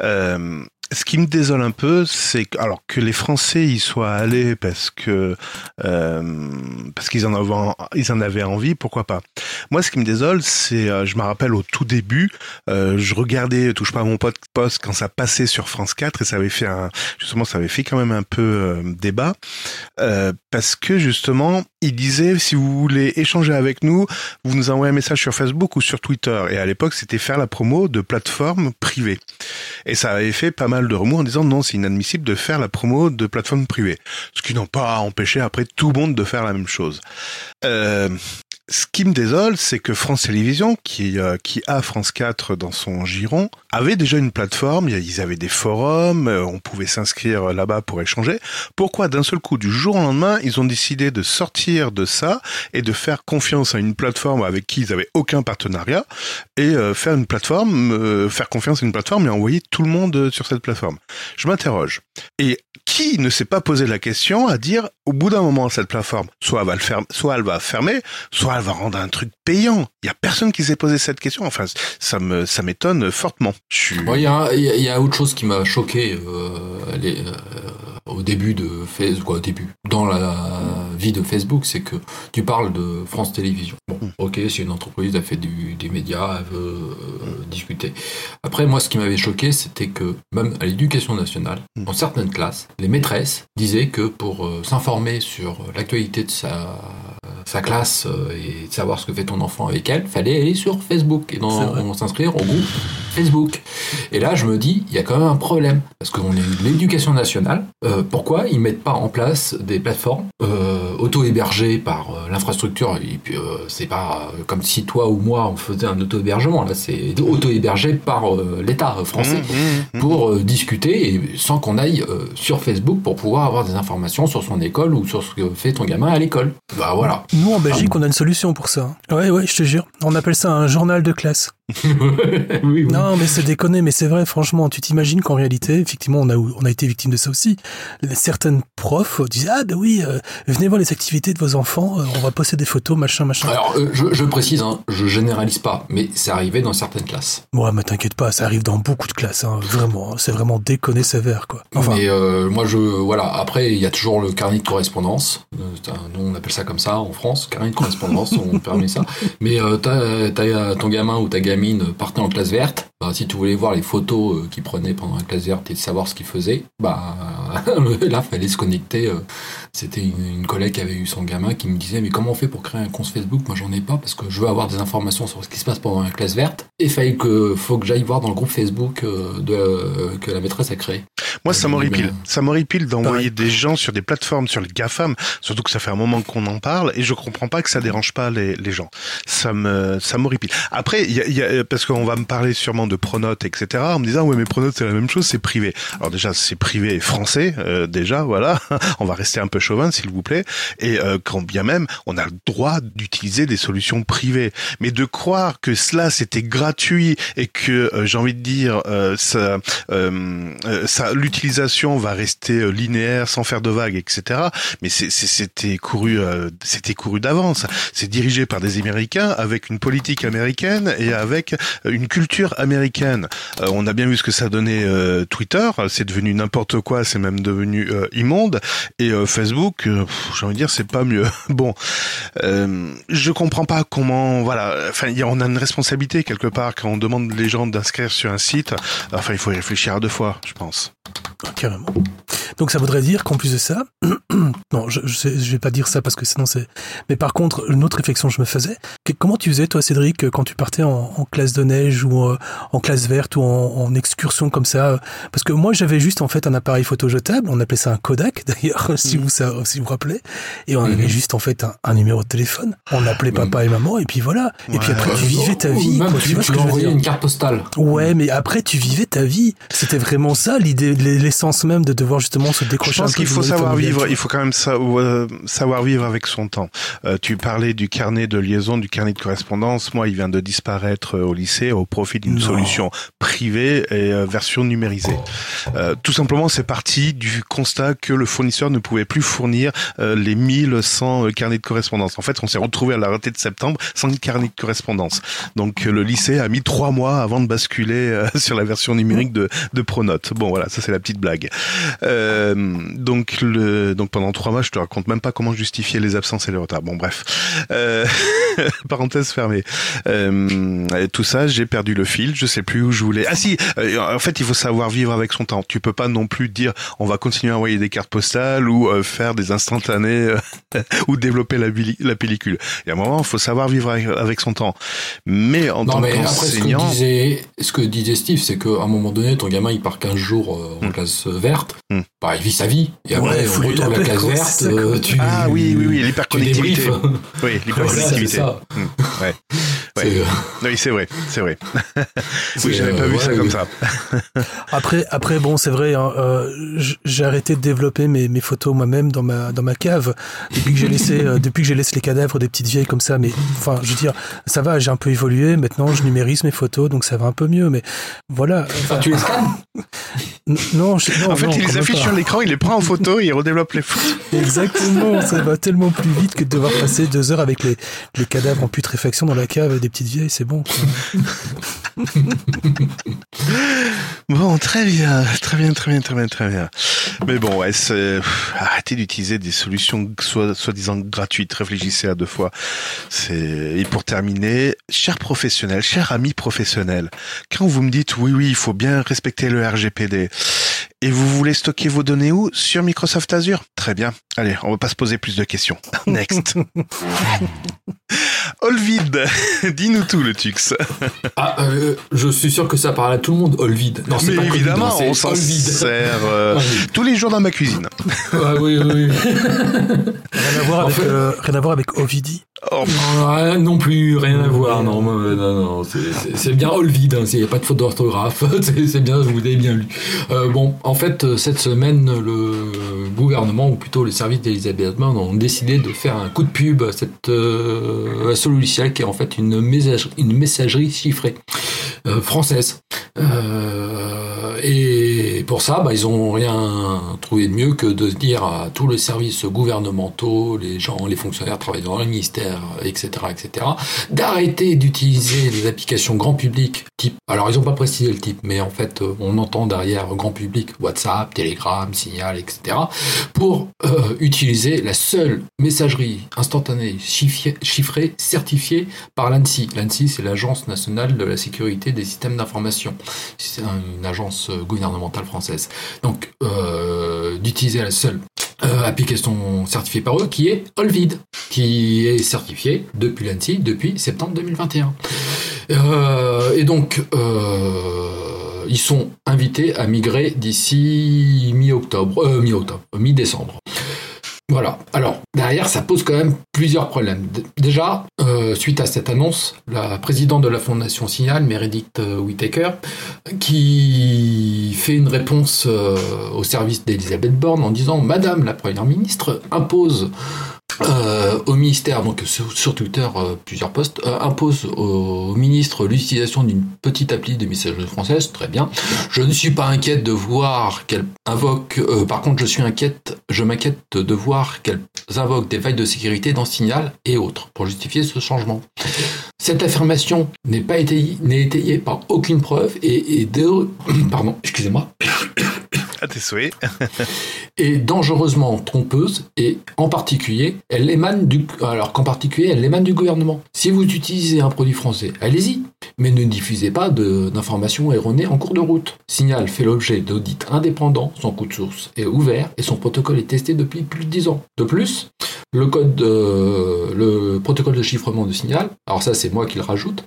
Euh, ce qui me désole un peu, c'est que, alors que les Français y soient allés parce que euh, parce qu'ils en avaient ils en avaient envie, pourquoi pas. Moi, ce qui me désole, c'est, euh, je me rappelle au tout début, euh, je regardais touche pas à mon pote quand ça passait sur France 4 et ça avait fait un justement ça avait fait quand même un peu euh, débat euh, parce que justement il disait si vous voulez échanger avec nous, vous nous envoyez un message sur Facebook ou sur Twitter et à l'époque c'était faire la promo de plateformes privées et ça avait fait pas mal de remous en disant non, c'est inadmissible de faire la promo de plateformes privées. Ce qui n'ont pas empêché après tout le monde de faire la même chose. Euh, ce qui me désole, c'est que France Télévisions, qui, euh, a France 4 dans son giron, avait déjà une plateforme, ils avaient des forums, euh, on pouvait s'inscrire là-bas pour échanger. Pourquoi d'un seul coup, du jour au lendemain, ils ont décidé de sortir de ça et de faire confiance à une plateforme avec qui ils avaient aucun partenariat et euh, faire une plateforme, faire confiance à une plateforme et envoyer tout le monde sur cette plateforme? Je m'interroge. Et qui ne s'est pas posé la question à dire, au bout d'un moment, cette plateforme, soit elle va le soit elle va fermer, soit elle va rendre un truc payant. Il y a personne qui s'est posé cette question. Enfin, ça me, ça m'étonne fortement. Il y, a, y, a autre chose qui m'a choqué euh, euh, au début de Facebook, au début, dans la vie de Facebook, c'est que tu parles de France Télévisions. Bon, mm. ok, c'est une entreprise, elle fait du, des médias, elle veut euh, discuter. Après, moi, ce qui m'avait choqué, c'était que même à l'éducation nationale, mm. dans certaines classes, les maîtresses disaient que pour s'informer sur l'actualité de sa sa classe euh, et de savoir ce que fait ton enfant avec elle, fallait aller sur Facebook et s'inscrire au groupe Facebook. Et là, je me dis, il y a quand même un problème parce qu'on est l'éducation nationale. Euh, pourquoi ils mettent pas en place des plateformes euh, auto-hébergées par l'infrastructure Et puis, c'est pas comme si toi ou moi on faisait un auto-hébergement. Là, c'est auto-hébergé par l'État français mmh, mmh, mmh. pour discuter et sans qu'on aille sur Facebook pour pouvoir avoir des informations sur son école ou sur ce que fait ton gamin à l'école. Bah voilà. Nous, en Belgique, on a une solution pour ça. Ouais, ouais, je te jure. On appelle ça un journal de classe. Oui, Non, mais c'est déconné, mais c'est vrai, franchement, tu t'imagines qu'en réalité, effectivement, on a, on a été victime de ça aussi. Certaines profs disaient, ah ben oui, euh, venez voir les activités de vos enfants, euh, on va poster des photos, machin, machin. Alors, euh, je, je, précise, hein, je généralise pas, mais c'est arrivé dans certaines classes. Ouais, mais t'inquiète pas, ça arrive dans beaucoup de classes, hein, vraiment, hein, c'est vraiment déconné sévère, quoi. Enfin. Mais moi, je, voilà, après, il y a toujours le carnet de correspondance, nous on appelle ça comme ça en France, carnet de correspondance, on permet ça, mais t'as, t'as ton gamin ou ta gamine partait en classe verte, bah, si tu voulais voir les photos euh, qu'il prenait pendant la classe verte et savoir ce qu'il faisait, bah là fallait se connecter. Euh. C'était une, collègue qui avait eu son gamin qui me disait mais comment on fait pour créer un compte Facebook? Moi j'en ai pas parce que je veux avoir des informations sur ce qui se passe pendant la classe verte. Et fallait que faut que j'aille voir dans le groupe Facebook euh, de, que la maîtresse a créé. Moi ça m'horripile. Ça m'horripile d'envoyer des gens sur des plateformes sur le GAFAM, surtout que ça fait un moment qu'on en parle et je comprends pas que ça dérange pas les, les gens. Ça me ça m'horripile. Après y a, y a, parce qu'on va me parler sûrement de Pronote, etc. En me disant ouais mais Pronote c'est la même chose, c'est privé. Alors déjà c'est privé français, euh, déjà voilà. on va rester un peu chauvin s'il vous plaît. Et euh, quand bien même on a le droit d'utiliser des solutions privées, mais de croire que cela c'était gratuit et que euh, j'ai envie de dire ça, ça l'utilisation va rester linéaire sans faire de vagues, etc. Mais c'était couru, c'était couru d'avance. C'est dirigé par des Américains avec une politique américaine et avec une culture américaine. Euh, on a bien vu ce que ça donnait euh, Twitter, c'est devenu n'importe quoi, c'est même devenu euh, immonde. Et Facebook, j'ai envie de dire, c'est pas mieux. bon, je comprends pas comment, voilà, enfin, on a une responsabilité quelque part quand on demande les gens d'inscrire sur un site. Enfin, il faut y réfléchir à deux fois, je pense. Carrément. Donc ça voudrait dire qu'en plus de ça, non, je, je, vais pas dire ça parce que sinon c'est. Mais par contre, une autre réflexion que je me faisais, comment tu faisais toi, Cédric, quand tu partais en, classe de neige ou euh, en, classe verte ou en, excursion comme ça? Parce que moi, j'avais juste en fait un appareil photo jetable, on appelait ça un Kodak d'ailleurs, si mm. Si vous vous rappelez, et on avait mm-hmm. juste en fait un, numéro de téléphone. On appelait mm. papa et maman et puis voilà. Et puis après, tu vivais ta vie. tu, vois ce que je une carte postale. Ouais, mais après, tu vivais ta vie. C'était vraiment ça l'idée, l'essence même de devoir justement se décrocher. Je pense qu'il faut savoir vivre. Il faut quand même euh, savoir vivre avec son temps. Euh, tu parlais du carnet de liaison, du carnet de correspondance. Moi, il vient de disparaître euh, au lycée au profit d'une solution privée et version numérisée. tout simplement, c'est parti du constat que le fournisseur ne pouvait plus fournir les 1100 carnets de correspondance. En fait, on s'est retrouvé à la rentrée de septembre sans carnet de correspondance. Donc, le lycée a mis trois mois avant de basculer sur la version numérique de, de Pronote. Bon, voilà, ça c'est la petite blague. Euh, donc, le, donc pendant trois mois, je te raconte même pas comment justifier les absences et les retards. Bon, bref, euh, parenthèse fermée. Euh, tout ça, j'ai perdu le fil. Je sais plus où je voulais. Ah si, euh, en fait, il faut savoir vivre avec son temps. Tu peux pas non plus dire on va continuer à envoyer des cartes postales ou euh, faire des instantanés ou développer la, la pellicule. Il y a un moment, il faut savoir vivre avec, son temps. Mais en tant qu'enseignant, ce que disait, ce que disait Steve, c'est qu'à un moment donné, ton gamin il part 15 jours en hmm. classe verte. Hmm. Bah, il vit sa vie. Et après, on retourne la case verte. Euh, tu, ah oui, oui, oui, l'hyperconnectivité. oui, l'hyperconnectivité. Voilà, mmh, ouais. Ouais. Oui, c'est vrai, c'est vrai. oui, j'avais pas vu ça comme ça. après, après, bon, c'est vrai. Hein, euh, j'ai arrêté de développer mes, mes photos moi-même dans ma dans ma cave depuis que j'ai laissé euh, depuis que j'ai laissé les cadavres des petites vieilles comme ça. Mais enfin, je veux dire, ça va. J'ai un peu évolué. Maintenant, je numérise mes photos, donc ça va un peu mieux. Mais voilà. Enfin, tu les scannes Non, je, non, en fait, non, il les affiche sur l'écran, il les prend en photo et il redéveloppe les photos. Exactement, ça va tellement plus vite que de devoir passer deux heures avec les, les cadavres en putréfaction dans la cave des petites vieilles, c'est bon. bon, très bien, très bien, très bien, très bien, très bien. Mais bon, ouais, arrêtez d'utiliser des solutions soi-disant gratuites, réfléchissez à deux fois. Et pour terminer, chers professionnels, chers amis professionnels, quand vous me dites oui, oui, il faut bien respecter le RGPD, et vous voulez stocker vos données où? Sur Microsoft Azure? Très bien. Allez, on va pas se poser plus de questions. Next. Olvid, dis-nous tout le Tux. ah, euh, je suis sûr que ça parle à tout le monde, Olvid. Non, Mais évidemment, on s'en sert euh, tous les jours dans ma cuisine. ah, oui, oui. rien, à voir avec, euh, rien à voir avec Ovidi. Oh. Non, plus, rien à voir. Non, non, non, c'est bien Olvid. Hein, il n'y a pas de faute d'orthographe. c'est bien, vous avez bien lu. bon, en fait, cette semaine, le gouvernement, ou plutôt les services d'Elisabeth Borne, ont décidé de faire un coup de pub à cette logiciel qui est en fait une messagerie chiffrée française. et pour ça, bah, ils ont rien trouvé de mieux que de dire à tous les services gouvernementaux, les gens, les fonctionnaires travaillant dans le ministère, etc., etc., d'arrêter d'utiliser des applications grand public type. Alors ils n'ont pas précisé le type, mais en fait, on entend derrière grand public WhatsApp, Telegram, Signal, etc., pour utiliser la seule messagerie instantanée chiffrée, certifiée par l'ANSI. L'ANSI, c'est l'Agence nationale de la sécurité des systèmes d'information. C'est une agence gouvernementale française. Donc, euh, d'utiliser la seule euh, application certifiée par eux, qui est Olvid, qui est certifiée depuis l'ANSI depuis septembre 2021. Euh, et donc, ils sont invités à migrer d'ici mi-octobre, mi-octobre, mi-décembre. Voilà. Alors, derrière, ça pose quand même plusieurs problèmes. Déjà, euh, suite à cette annonce, la présidente de la Fondation Signal, Meredith euh, Whittaker, qui fait une réponse euh, au service d'Elisabeth Borne en disant Madame la Première ministre impose euh, au ministère, donc sur, Twitter, euh, plusieurs posts, euh, impose au, ministre l'utilisation d'une petite appli de messagerie française, très bien. Je ne suis pas inquiète de voir qu'elle invoque, par contre je suis inquiète, je m'inquiète de voir qu'elle invoque des failles de sécurité dans Signal et autres pour justifier ce changement. Cette affirmation n'est pas étayée, n'est étayée par aucune preuve et, et de, pardon, excusez-moi. À tes souhaits. est dangereusement trompeuse et en particulier, elle émane du, alors particulier, elle émane du gouvernement. Si vous utilisez un produit français, allez-y, mais ne diffusez pas d'informations erronées en cours de route. Signal fait l'objet d'audits indépendants, son coût de source est ouvert et son protocole est testé depuis plus de 10 ans. De plus, le code, le protocole de chiffrement de Signal, alors ça c'est moi qui le rajoute,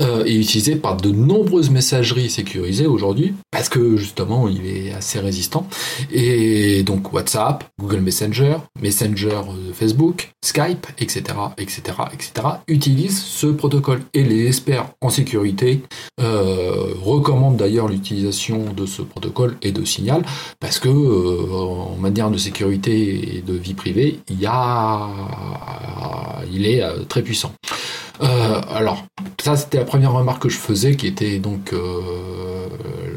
euh, est utilisé par de nombreuses messageries sécurisées aujourd'hui parce que justement il est assez résistant. Et donc WhatsApp, Google Messenger, Messenger euh, Facebook, Skype, etc., etc., etc., utilisent ce protocole. Et les experts en sécurité euh, recommandent d'ailleurs l'utilisation de ce protocole et de Signal parce que en matière de sécurité et de vie privée, il y a, il est très puissant. Euh, alors, ça c'était la première remarque que je faisais, qui était donc euh,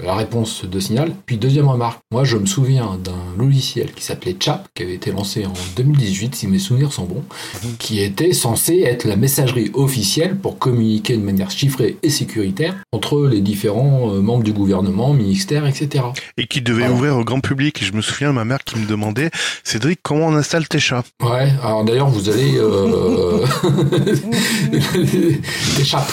la réponse de Signal. Puis deuxième remarque, moi je me souviens d'un logiciel qui s'appelait Chap, qui avait été lancé en 2018, si mes souvenirs sont bons, qui était censé être la messagerie officielle pour communiquer de manière chiffrée et sécuritaire entre les différents euh, membres du gouvernement, ministères, etc. Et qui devait ouvrir au grand public. Je me souviens de ma mère qui me demandait, Cédric, comment on installe tes chats? Ouais, alors d'ailleurs vous allez... Euh... t'échappes.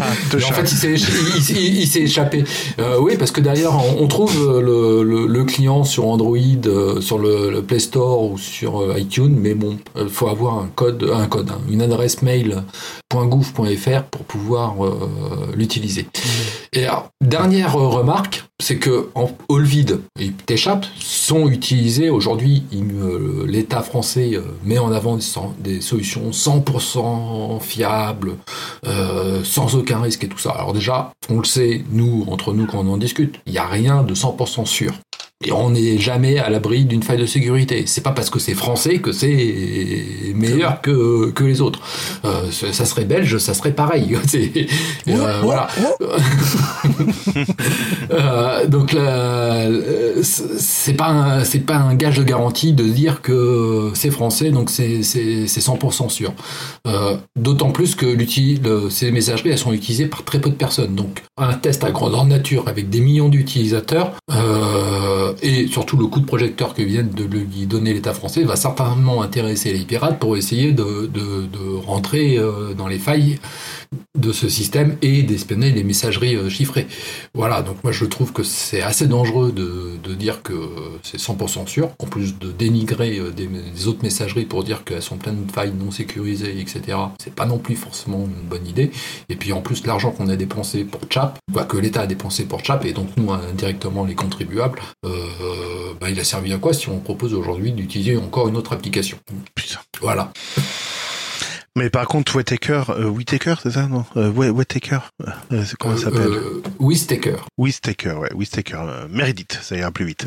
Ah, en fait, il s'est échappé. Euh, oui, parce que derrière, on, trouve le, le, client sur Android, euh, sur le, Play Store ou sur euh, iTunes, mais bon, il faut avoir un code, un code, hein, une adresse mail .gouv.fr pour pouvoir l'utiliser. Mmh. Et alors, dernière remarque, c'est que en Olvid et T'échappe sont utilisés aujourd'hui. L'État français met en avant des, solutions 100% fiables, sans aucun risque et tout ça. Alors déjà, on le sait, nous, entre nous, quand on en discute, il n'y a rien de 100% sûr. Et on n'est jamais à l'abri d'une faille de sécurité. C'est pas parce que c'est français que c'est meilleur que, que les autres. Euh, ça serait belge, ça serait pareil. Euh, voilà. euh, donc c'est pas c'est pas un gage de garantie de dire que c'est français, donc c'est c'est 100% sûr. D'autant plus que ces messageries elles sont utilisées par très peu de personnes. Donc un test à grandeur nature avec des millions d'utilisateurs. Euh, et surtout le coup de projecteur que vient de lui donner l'État français va certainement intéresser les pirates pour essayer de, rentrer euh, dans les failles de ce système et d'espionner les messageries euh, chiffrées. Voilà, donc moi je trouve que c'est assez dangereux de, dire que c'est 100% sûr, en plus de dénigrer des, autres messageries pour dire qu'elles sont pleines de failles non sécurisées, etc. C'est pas non plus forcément une bonne idée. Et puis en plus l'argent qu'on a dépensé pour Chap, que l'État a dépensé pour Chap, et donc nous indirectement les contribuables, euh, bah, il a servi à quoi si on propose aujourd'hui d'utiliser encore une autre application? Voilà. Mais par contre, Whittaker, euh, Whittaker, c'est ça, non? Euh, Wh- Whittaker, euh, comment ça s'appelle? Euh, Whistaker. Whittaker, ouais, Whittaker, euh, Meredith, ça ira plus vite.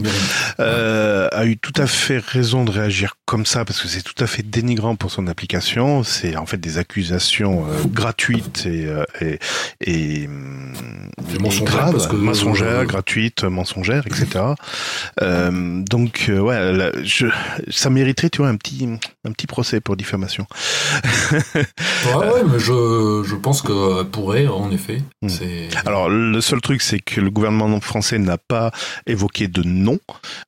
Euh, a eu tout à fait raison de réagir comme ça parce que c'est tout à fait dénigrant pour son application. C'est en fait des accusations euh, gratuites et euh, et, et, hum, Et mensongères, graves, que- mensongères, euh, gratuites, mensongères, etc. Euh, donc euh, ouais, là, je, ça mériterait tu vois un petit un petit procès pour diffamation. Ouais, ouais, mais je, je pense que pourrait, en effet. Hmm. Alors le seul truc c'est que le gouvernement français n'a pas évoqué de nom,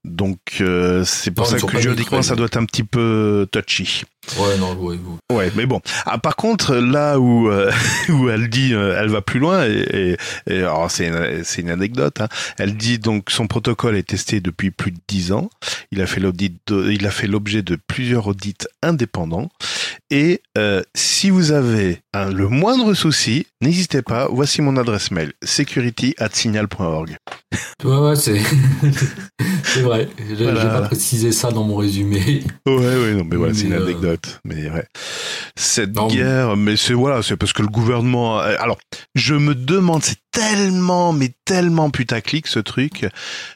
donc euh, c'est pour Non, ça que juridiquement ça doit être un petit peu touchy. Ouais, non, ouais, ouais. Ouais, mais bon. Ah, par contre, là où euh, où elle dit, euh, elle va plus loin et, et, et alors c'est une, c'est une anecdote. Hein. Elle dit donc son protocole est testé depuis plus de dix ans. Il a fait l'audit, il a fait l'objet de plusieurs audits indépendants. Et euh, si vous avez le moindre souci, n'hésitez pas. Voici mon adresse mail security@signal.org. Ouais, ouais, c'est. c'est vrai. J'ai Voilà. pas précisé ça dans mon résumé. Ouais, ouais, non, mais voilà, c'est une Mais, anecdote. Mais ouais. Cette Non, guerre, mais c'est voilà, c'est parce que le gouvernement. Alors, je me demande, c'est tellement, mais tellement putaclic ce truc.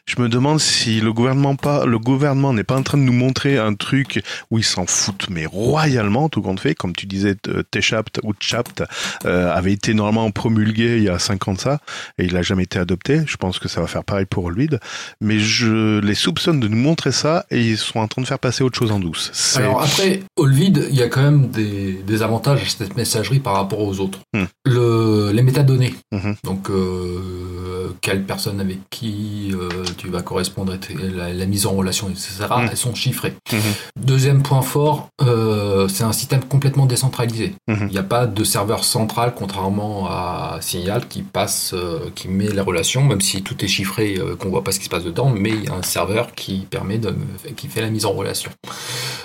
Je me demande si le gouvernement pas, le gouvernement n'est pas en train de nous montrer un truc où ils s'en foutent, mais royalement, tout compte fait. Comme tu disais, euh, T-Chapt ou Chapt euh, avait été normalement promulgué il y a 5 ans de ça, et il a jamais été adopté. Je pense que ça va faire pareil pour Olvid. Mais je les soupçonne de nous montrer ça, et ils sont en train de faire passer autre chose en douce. C'est- Alors après, Olvid, il y a quand même des, des avantages à cette messagerie par rapport aux autres. Hmm. Le, les métadonnées. Mhm. Donc, euh, quelle personne avec qui euh, tu vas correspondre, la, la mise en relation, etc. Hmm. Elles sont chiffrées. Mhm. Deuxième point fort, euh, c'est un système complètement décentralisé. Mhm. Il n'y a pas de serveur central, contrairement à Signal qui passe, qui met les relations, même si tout est chiffré, qu'on voit pas ce qui se passe dedans, mais il y a un serveur qui permet de, qui fait la mise en relation.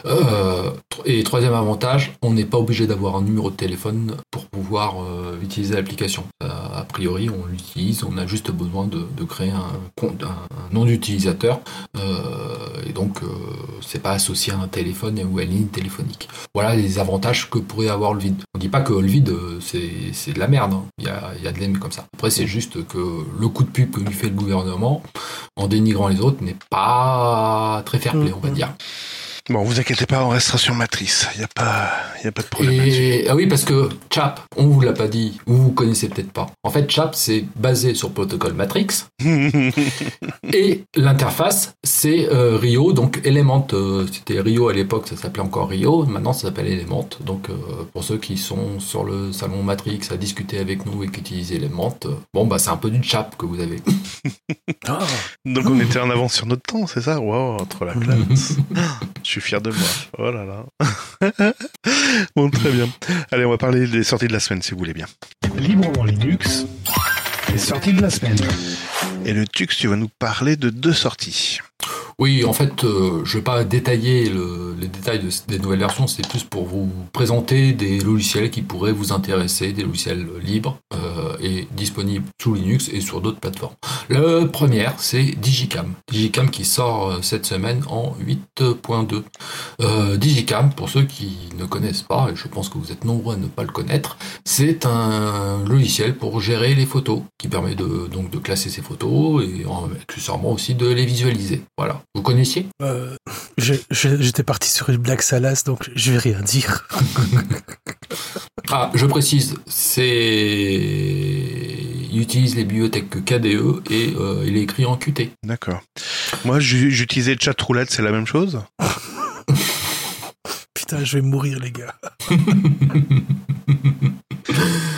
Euh, et troisième avantage, on n'est pas obligé d'avoir un numéro de téléphone pour pouvoir euh, utiliser l'application. Euh, a priori, on l'utilise, on a juste besoin de, de créer un, compte, un, un nom d'utilisateur, euh, et donc euh, c'est pas associé à un téléphone ou à une ligne téléphonique. Voilà les avantages que pourrait avoir le vide. On dit pas que le vide c'est de la merde, hein. il y, a, il y a de l'ennemi comme ça. Après c'est juste que le coup de pub que lui fait le gouvernement en dénigrant les autres n'est pas très fair play, on va dire. Bon, vous inquiétez pas, on restera sur matrice. Il y a pas, y a pas de problème. Et ah oui, parce que CHAP, on vous l'a pas dit, ou vous connaissez peut-être pas. En fait, CHAP, c'est basé sur le protocole Matrix, et l'interface, c'est euh, Rio, donc Element. euh, C'était Rio à l'époque, ça s'appelait encore Rio, maintenant ça s'appelle Element. Donc, euh, pour ceux qui sont sur le salon Matrix à discuter avec nous et qui utilisent Element, bon, bah, c'est un peu du CHAP que vous avez. Donc on était en avance sur notre temps, c'est ça? Wow, trop la classe. Je suis fier de moi. Oh là là. bon, très bien. Allez, on va parler des sorties de la semaine, si vous voulez bien. Librement Linux, les sorties de la semaine. Et le Tux, tu vas nous parler de deux sorties. Oui, en fait, euh, je vais pas détailler le- les détails de- des nouvelles versions, c'est plus pour vous présenter des logiciels qui pourraient vous intéresser, des logiciels libres euh, et disponibles sous Linux et sur d'autres plateformes. La première, c'est Digicam. Digicam qui sort euh, cette semaine en 8.2. Euh, Digicam, pour ceux qui ne connaissent pas, et je pense que vous êtes nombreux à ne pas le connaître, c'est un logiciel pour gérer les photos, qui permet de, donc de classer ses photos et en- accessoirement aussi de les visualiser. Voilà. Vous connaissiez? Euh, J'étais parti sur une blague salace, donc je vais rien dire. Ah, je précise, c'est il utilise les bibliothèques KDE et euh, il est écrit en Qt. D'accord. Moi, j'u- j'utilisais Chatroulette, c'est la même chose? Putain, je vais mourir, les gars.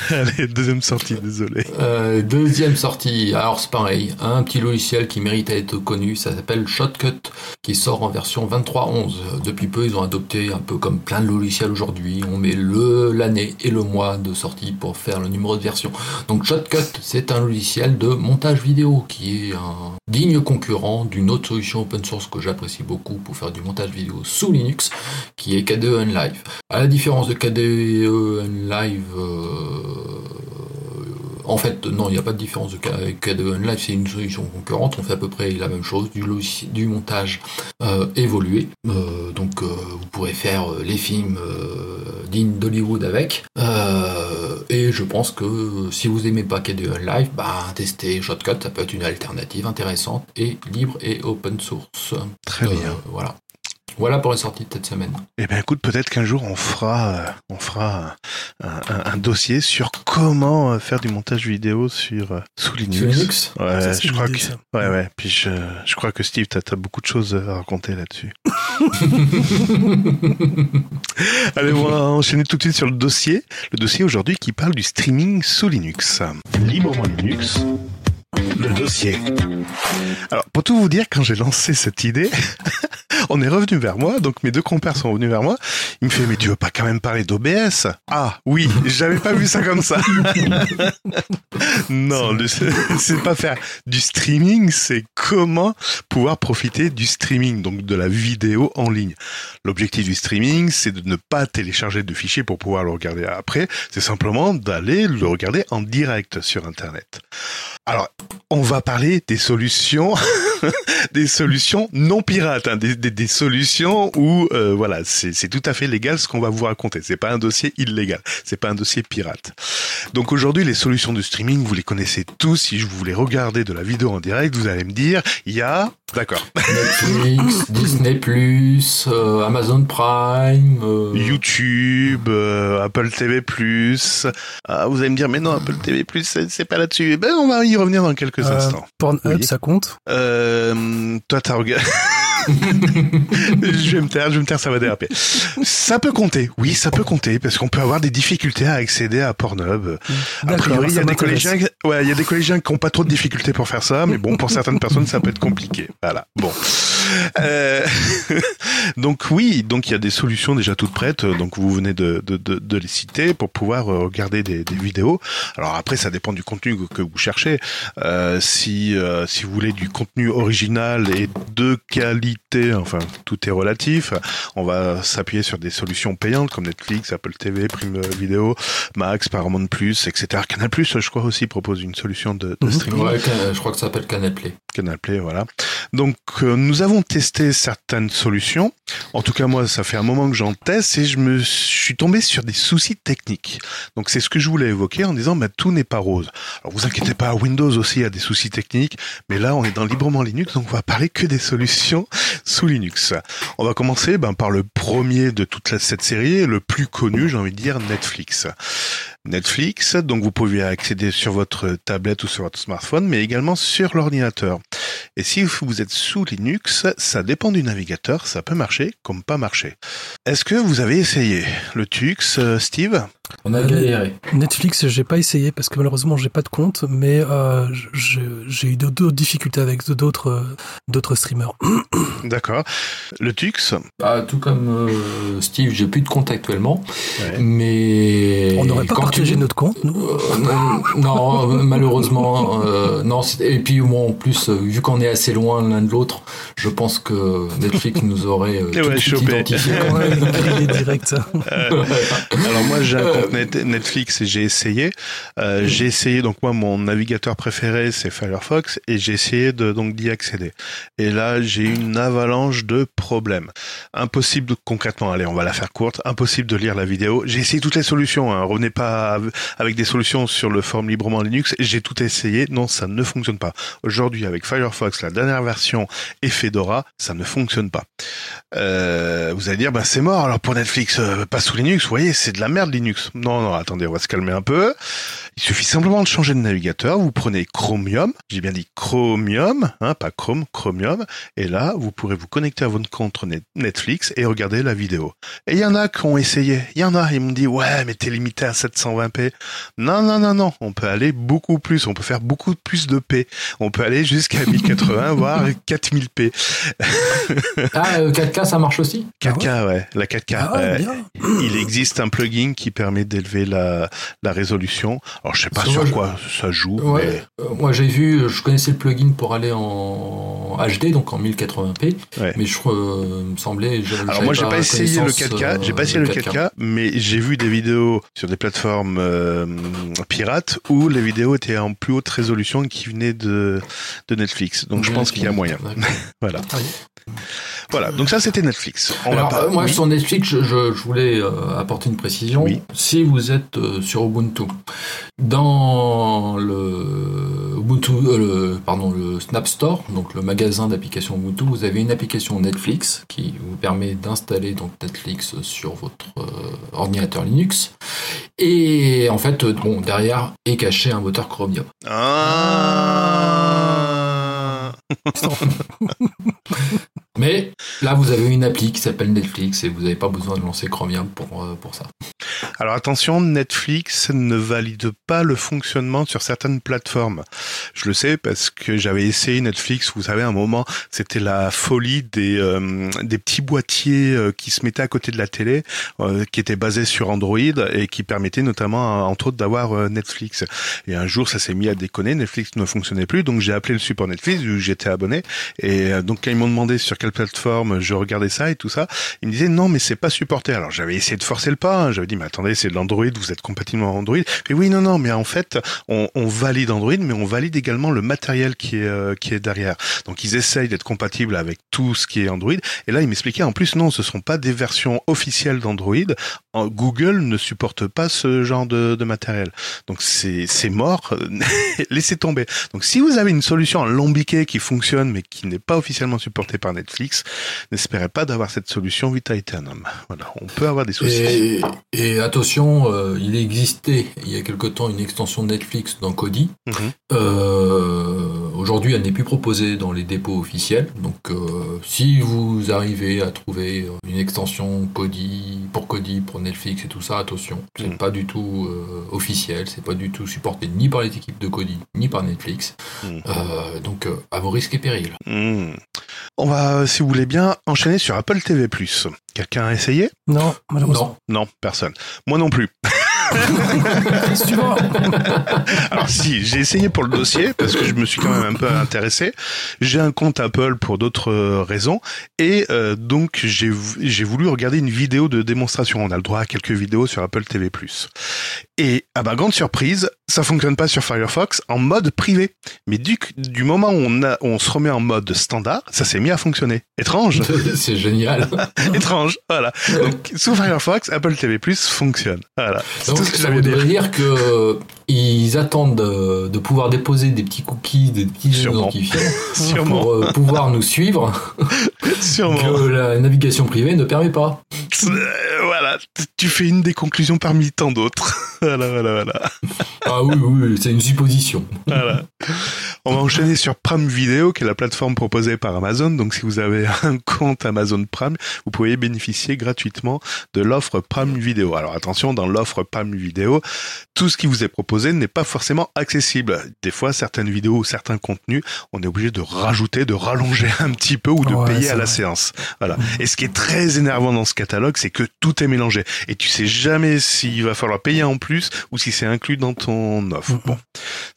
Allez, deuxième sortie, désolé. Euh, deuxième sortie, alors c'est pareil, un petit logiciel qui mérite à être connu, ça s'appelle Shotcut, qui sort en version 23.11. Depuis peu, ils ont adopté un peu comme plein de logiciels aujourd'hui, on met le l'année et le mois de sortie pour faire le numéro de version. Donc Shotcut, c'est un logiciel de montage vidéo qui est un digne concurrent d'une autre solution open source que j'apprécie beaucoup pour faire du montage vidéo sous Linux, qui est KDE Unlive. À la différence de KDE Unlive, euh, En fait, non, il n'y a pas de différence avec K2 Live, c'est une solution concurrente. On fait à peu près la même chose, du, du montage euh, évolué. Euh, donc, euh, vous pourrez faire les films dignes d'Hollywood avec. et je pense que si vous aimez pas K2 Live, bah, tester Shotcut, ça peut être une alternative intéressante et libre et open source. Très bien. Voilà. Voilà pour les sorties de cette semaine. Eh bien, écoute, peut-être qu'un jour on fera, euh, on fera un, dossier sur comment euh, faire du montage vidéo sur euh, sous Linux. Ouais, je crois que, ouais, ouais. Puis je, je crois que Steve, t'as as beaucoup de choses à raconter là-dessus. Allez, on va enchaîner tout de suite sur le dossier. Le dossier aujourd'hui qui parle du streaming sous Linux. Librement Linux le dossier. Alors, pour tout vous dire, quand j'ai lancé cette idée, on est revenu vers moi, donc mes deux compères sont revenus vers moi. Il me fait, mais tu veux pas quand même parler d'OBS Ah, oui, j'avais pas vu ça comme ça. non, c'est pas faire du streaming, c'est comment pouvoir profiter du streaming, donc de la vidéo en ligne. L'objectif du streaming, c'est de ne pas télécharger de fichiers pour pouvoir le regarder après, c'est simplement d'aller le regarder en direct sur Internet. Alors, on va parler des solutions, des solutions non pirates, hein, des, solutions où euh, voilà, c'est tout à fait légal ce qu'on va vous raconter. C'est pas un dossier illégal, c'est pas un dossier pirate. Donc aujourd'hui, les solutions de streaming, vous les connaissez tous. Si je voulais regarder de la vidéo en direct, vous allez me dire, il y a D'accord. Netflix, Disney+, euh, Amazon Prime, euh, YouTube, Apple TV+. Ah, vous allez me dire, mais non, Apple TV+, c'est pas là-dessus. Eh ben, on va y revenir dans quelques euh, instants. Pornhub, ça compte euh, Toi, t'as regardé... je vais me taire, je vais me taire, ça va déraper. Ça peut compter, oui, ça peut compter, parce qu'on peut avoir des difficultés à accéder à Pornhub. A priori, il y a des collégiens, ouais, il y a des collégiens qui ont pas trop de difficultés pour faire ça, mais bon, pour certaines personnes, ça peut être compliqué. Voilà. Bon. Euh, donc oui, donc il y a des solutions déjà toutes prêtes. Donc vous venez de, de, de, de les citer pour pouvoir euh, regarder des, des, vidéos. Alors après, ça dépend du contenu que vous cherchez. Euh, si euh, si vous voulez du contenu original et de qualité, enfin tout est relatif. On va s'appuyer sur des solutions payantes comme Netflix, Apple TV, Prime Video, Max, Paramount Plus, etc. Canal Plus, je crois aussi propose une solution de, de mhm. streaming. Ouais, je crois que ça s'appelle Canal Play. Canal Play, voilà. Donc nous avons testé certaines solutions. En tout cas, moi, ça fait un moment que j'en teste et je me suis tombé sur des soucis techniques. Donc, c'est ce que je voulais évoquer en disant, bah, tout n'est pas rose. Alors, vous inquiétez pas, Windows aussi a des soucis techniques, mais là, on est dans librement Linux, donc on va parler que des solutions sous Linux. On va commencer ben, par le premier de toute cette série, le plus connu, j'ai envie de dire, Netflix. Netflix, donc vous pouvez accéder sur votre tablette ou sur votre smartphone, mais également sur l'ordinateur. Et si vous êtes sous Linux, ça dépend du navigateur, ça peut marcher comme pas marcher. Est-ce que vous avez essayé le Tux, euh, Steve? On a galéré. Netflix, j'ai pas essayé parce que malheureusement j'ai pas de compte, mais euh, j'ai eu d'autres difficultés avec d'autres euh, d'autres streamers. D'accord. Le Tux bah, Tout comme euh, Steve, j'ai plus de compte actuellement, mais on n'aurait pas partagé notre compte, nous Non, malheureusement, non. Et puis moi en plus, vu qu'on est assez loin l'un de l'autre, je pense que Netflix nous aurait tout ouais, identifié. Ouais, direct. alors moi j'ai Netflix et j'ai essayé. Euh, j'ai essayé donc moi mon navigateur préféré c'est Firefox et j'ai essayé de donc d'y accéder. Et là j'ai une avalanche de problèmes. Impossible de, concrètement, allez on va la faire courte, impossible de lire la vidéo. J'ai essayé toutes les solutions. Hein. Revenez pas avec des solutions sur le forum librement Linux. J'ai tout essayé. Non, ça ne fonctionne pas. Aujourd'hui avec Firefox, la dernière version et Fedora, ça ne fonctionne pas. Euh, vous allez dire bah c'est mort alors pour Netflix, euh, pas sous Linux. Vous voyez c'est de la merde Linux. Non, non, attendez, on va se calmer un peu. Il suffit simplement de changer de navigateur. Vous prenez Chromium, j'ai bien dit Chromium, hein, pas Chrome, Chromium, et là, vous pourrez vous connecter à votre compte Netflix et regarder la vidéo. Et il y en a qui ont essayé. Il y en a, ils m'ont dit, ouais, mais t'es limité à 720p. Non, non, non, non. On peut aller beaucoup plus. On peut faire beaucoup plus de P. On peut aller jusqu'à 1080, voire 4000p. ah, 4K, euh, ça marche aussi? 4K, ah ouais? La 4K. Ah il existe un plugin qui permet d'élever la, la résolution. Alors Alors je sais pas sur moi, je- quoi ça joue. Ouais. Euh, moi j'ai vu, je connaissais le plugin pour aller en HD, donc en 1080p, Ouais. mais je euh, me semblait. Alors moi j'ai pas essayé le connaissance, 4K, j'ai pas euh, essayé le de 4K, mais j'ai vu des vidéos sur des plateformes euh, pirates où les vidéos étaient en plus haute résolution qui venaient de, de Netflix. Donc je pense qu'il y a moyen. Voilà. Ah Voilà. Donc ça c'était Netflix. On Alors, va pas. euh, moi oui. sur Netflix, je, je- je voulais euh, apporter une précision. Oui. Si vous êtes euh, sur Ubuntu, dans le Ubuntu, euh, le, pardon, le Snap Store, donc le magasin d'applications Ubuntu, vous avez une application Netflix qui vous permet d'installer donc Netflix sur votre euh, ordinateur Linux. Et en fait, euh, bon, derrière est caché un moteur Chromium. Ah. Mais là, vous avez une appli qui s'appelle Netflix et vous n'avez pas besoin de lancer Chromium pour, euh, pour ça. Alors attention, Netflix ne valide pas le fonctionnement sur certaines plateformes. Je le sais parce que j'avais essayé Netflix. Vous savez, à un moment, c'était la folie des euh, des petits boîtiers euh, qui se mettaient à côté de la télé, qui étaient basés sur Android et qui permettaient notamment, entre autres, d'avoir Netflix. Et un jour, ça s'est mis à déconner. Netflix ne fonctionnait plus, donc j'ai appelé le support Netflix où j'étais abonné. Et donc quand ils m'ont demandé sur quelle plateforme je regardais ça et tout ça, ils me disaient non, mais c'est pas supporté. Alors j'avais essayé de forcer le pas. hein. J'avais dit mais attendez, c'est de l'Android, vous êtes compatible en Android. Mais oui, non, non, mais en fait, on, valide Android, mais on valide également le matériel qui est euh, qui est derrière. Donc ils essayent d'être compatibles avec tout ce qui est Android. Et là, ils m'expliquaient en plus non, ce sont pas des versions officielles d'Android. Google ne supporte pas ce genre de, matériel. Donc c'est c'est mort. Laissez tomber. Donc si vous avez une solution alambiquée qui fonctionne mais qui n'est pas officiellement supportée par Netflix, n'espérez pas d'avoir cette solution vita aeternam. Voilà, on peut avoir des soucis. Et, et attention, euh, il existait il y a quelque temps une extension Netflix dans Kodi. Mhm. Euh, Aujourd'hui, elle n'est plus proposée dans les dépôts officiels. Donc, euh, si vous arrivez à trouver une extension Kodi pour Kodi, pour Netflix et tout ça, attention, c'est Mhm. pas du tout euh, officiel, c'est pas du tout supporté ni par les équipes de Kodi ni par Netflix. Mhm. Euh, donc, euh, à vos risques et périls. Hmm. On va, si vous voulez bien, enchaîner sur Apple TV+. Quelqu'un a essayé? Non, malheureusement. Non. Non, personne. Moi non plus. Alors si, j'ai essayé pour le dossier parce que je me suis quand même un peu intéressé. J'ai un compte Apple pour d'autres euh, raisons et euh, donc j'ai voulu regarder une vidéo de démonstration. On a le droit à quelques vidéos sur Apple TV+. Et à ma grande surprise, ça fonctionne pas sur Firefox en mode privé. Mais du, du moment où on, a, on se remet en mode standard, ça s'est mis à fonctionner. Étrange, c'est génial. étrange. Voilà. Donc sous Firefox, Apple TV+ fonctionne. Voilà. C'est Donc, tout ce que ça j'avais à dire. que ils attendent de, de pouvoir déposer des petits cookies, des petits Sûrement. pour euh, pouvoir nous suivre Sûrement. que la navigation privée ne permet pas. Euh, voilà, tu fais une des conclusions parmi tant d'autres. voilà, voilà, voilà. Ah oui, oui, oui, c'est une supposition. voilà. On va enchaîner sur Prime Video, qui est la plateforme proposée par Amazon. Donc, si vous avez un compte Amazon Prime, vous pouvez bénéficier gratuitement de l'offre Prime Video. Alors, attention, dans l'offre Prime Video, tout ce qui vous est proposé n'est pas forcément accessible. Des fois, certaines vidéos ou certains contenus, on est obligé de rajouter, de rallonger un petit peu ou de Ouais, payer à la vrai. séance. Voilà. Et ce qui est très énervant dans ce catalogue, c'est que tout est mélangé. Et tu sais jamais s'il va falloir payer en plus ou si c'est inclus dans ton offre. Bon.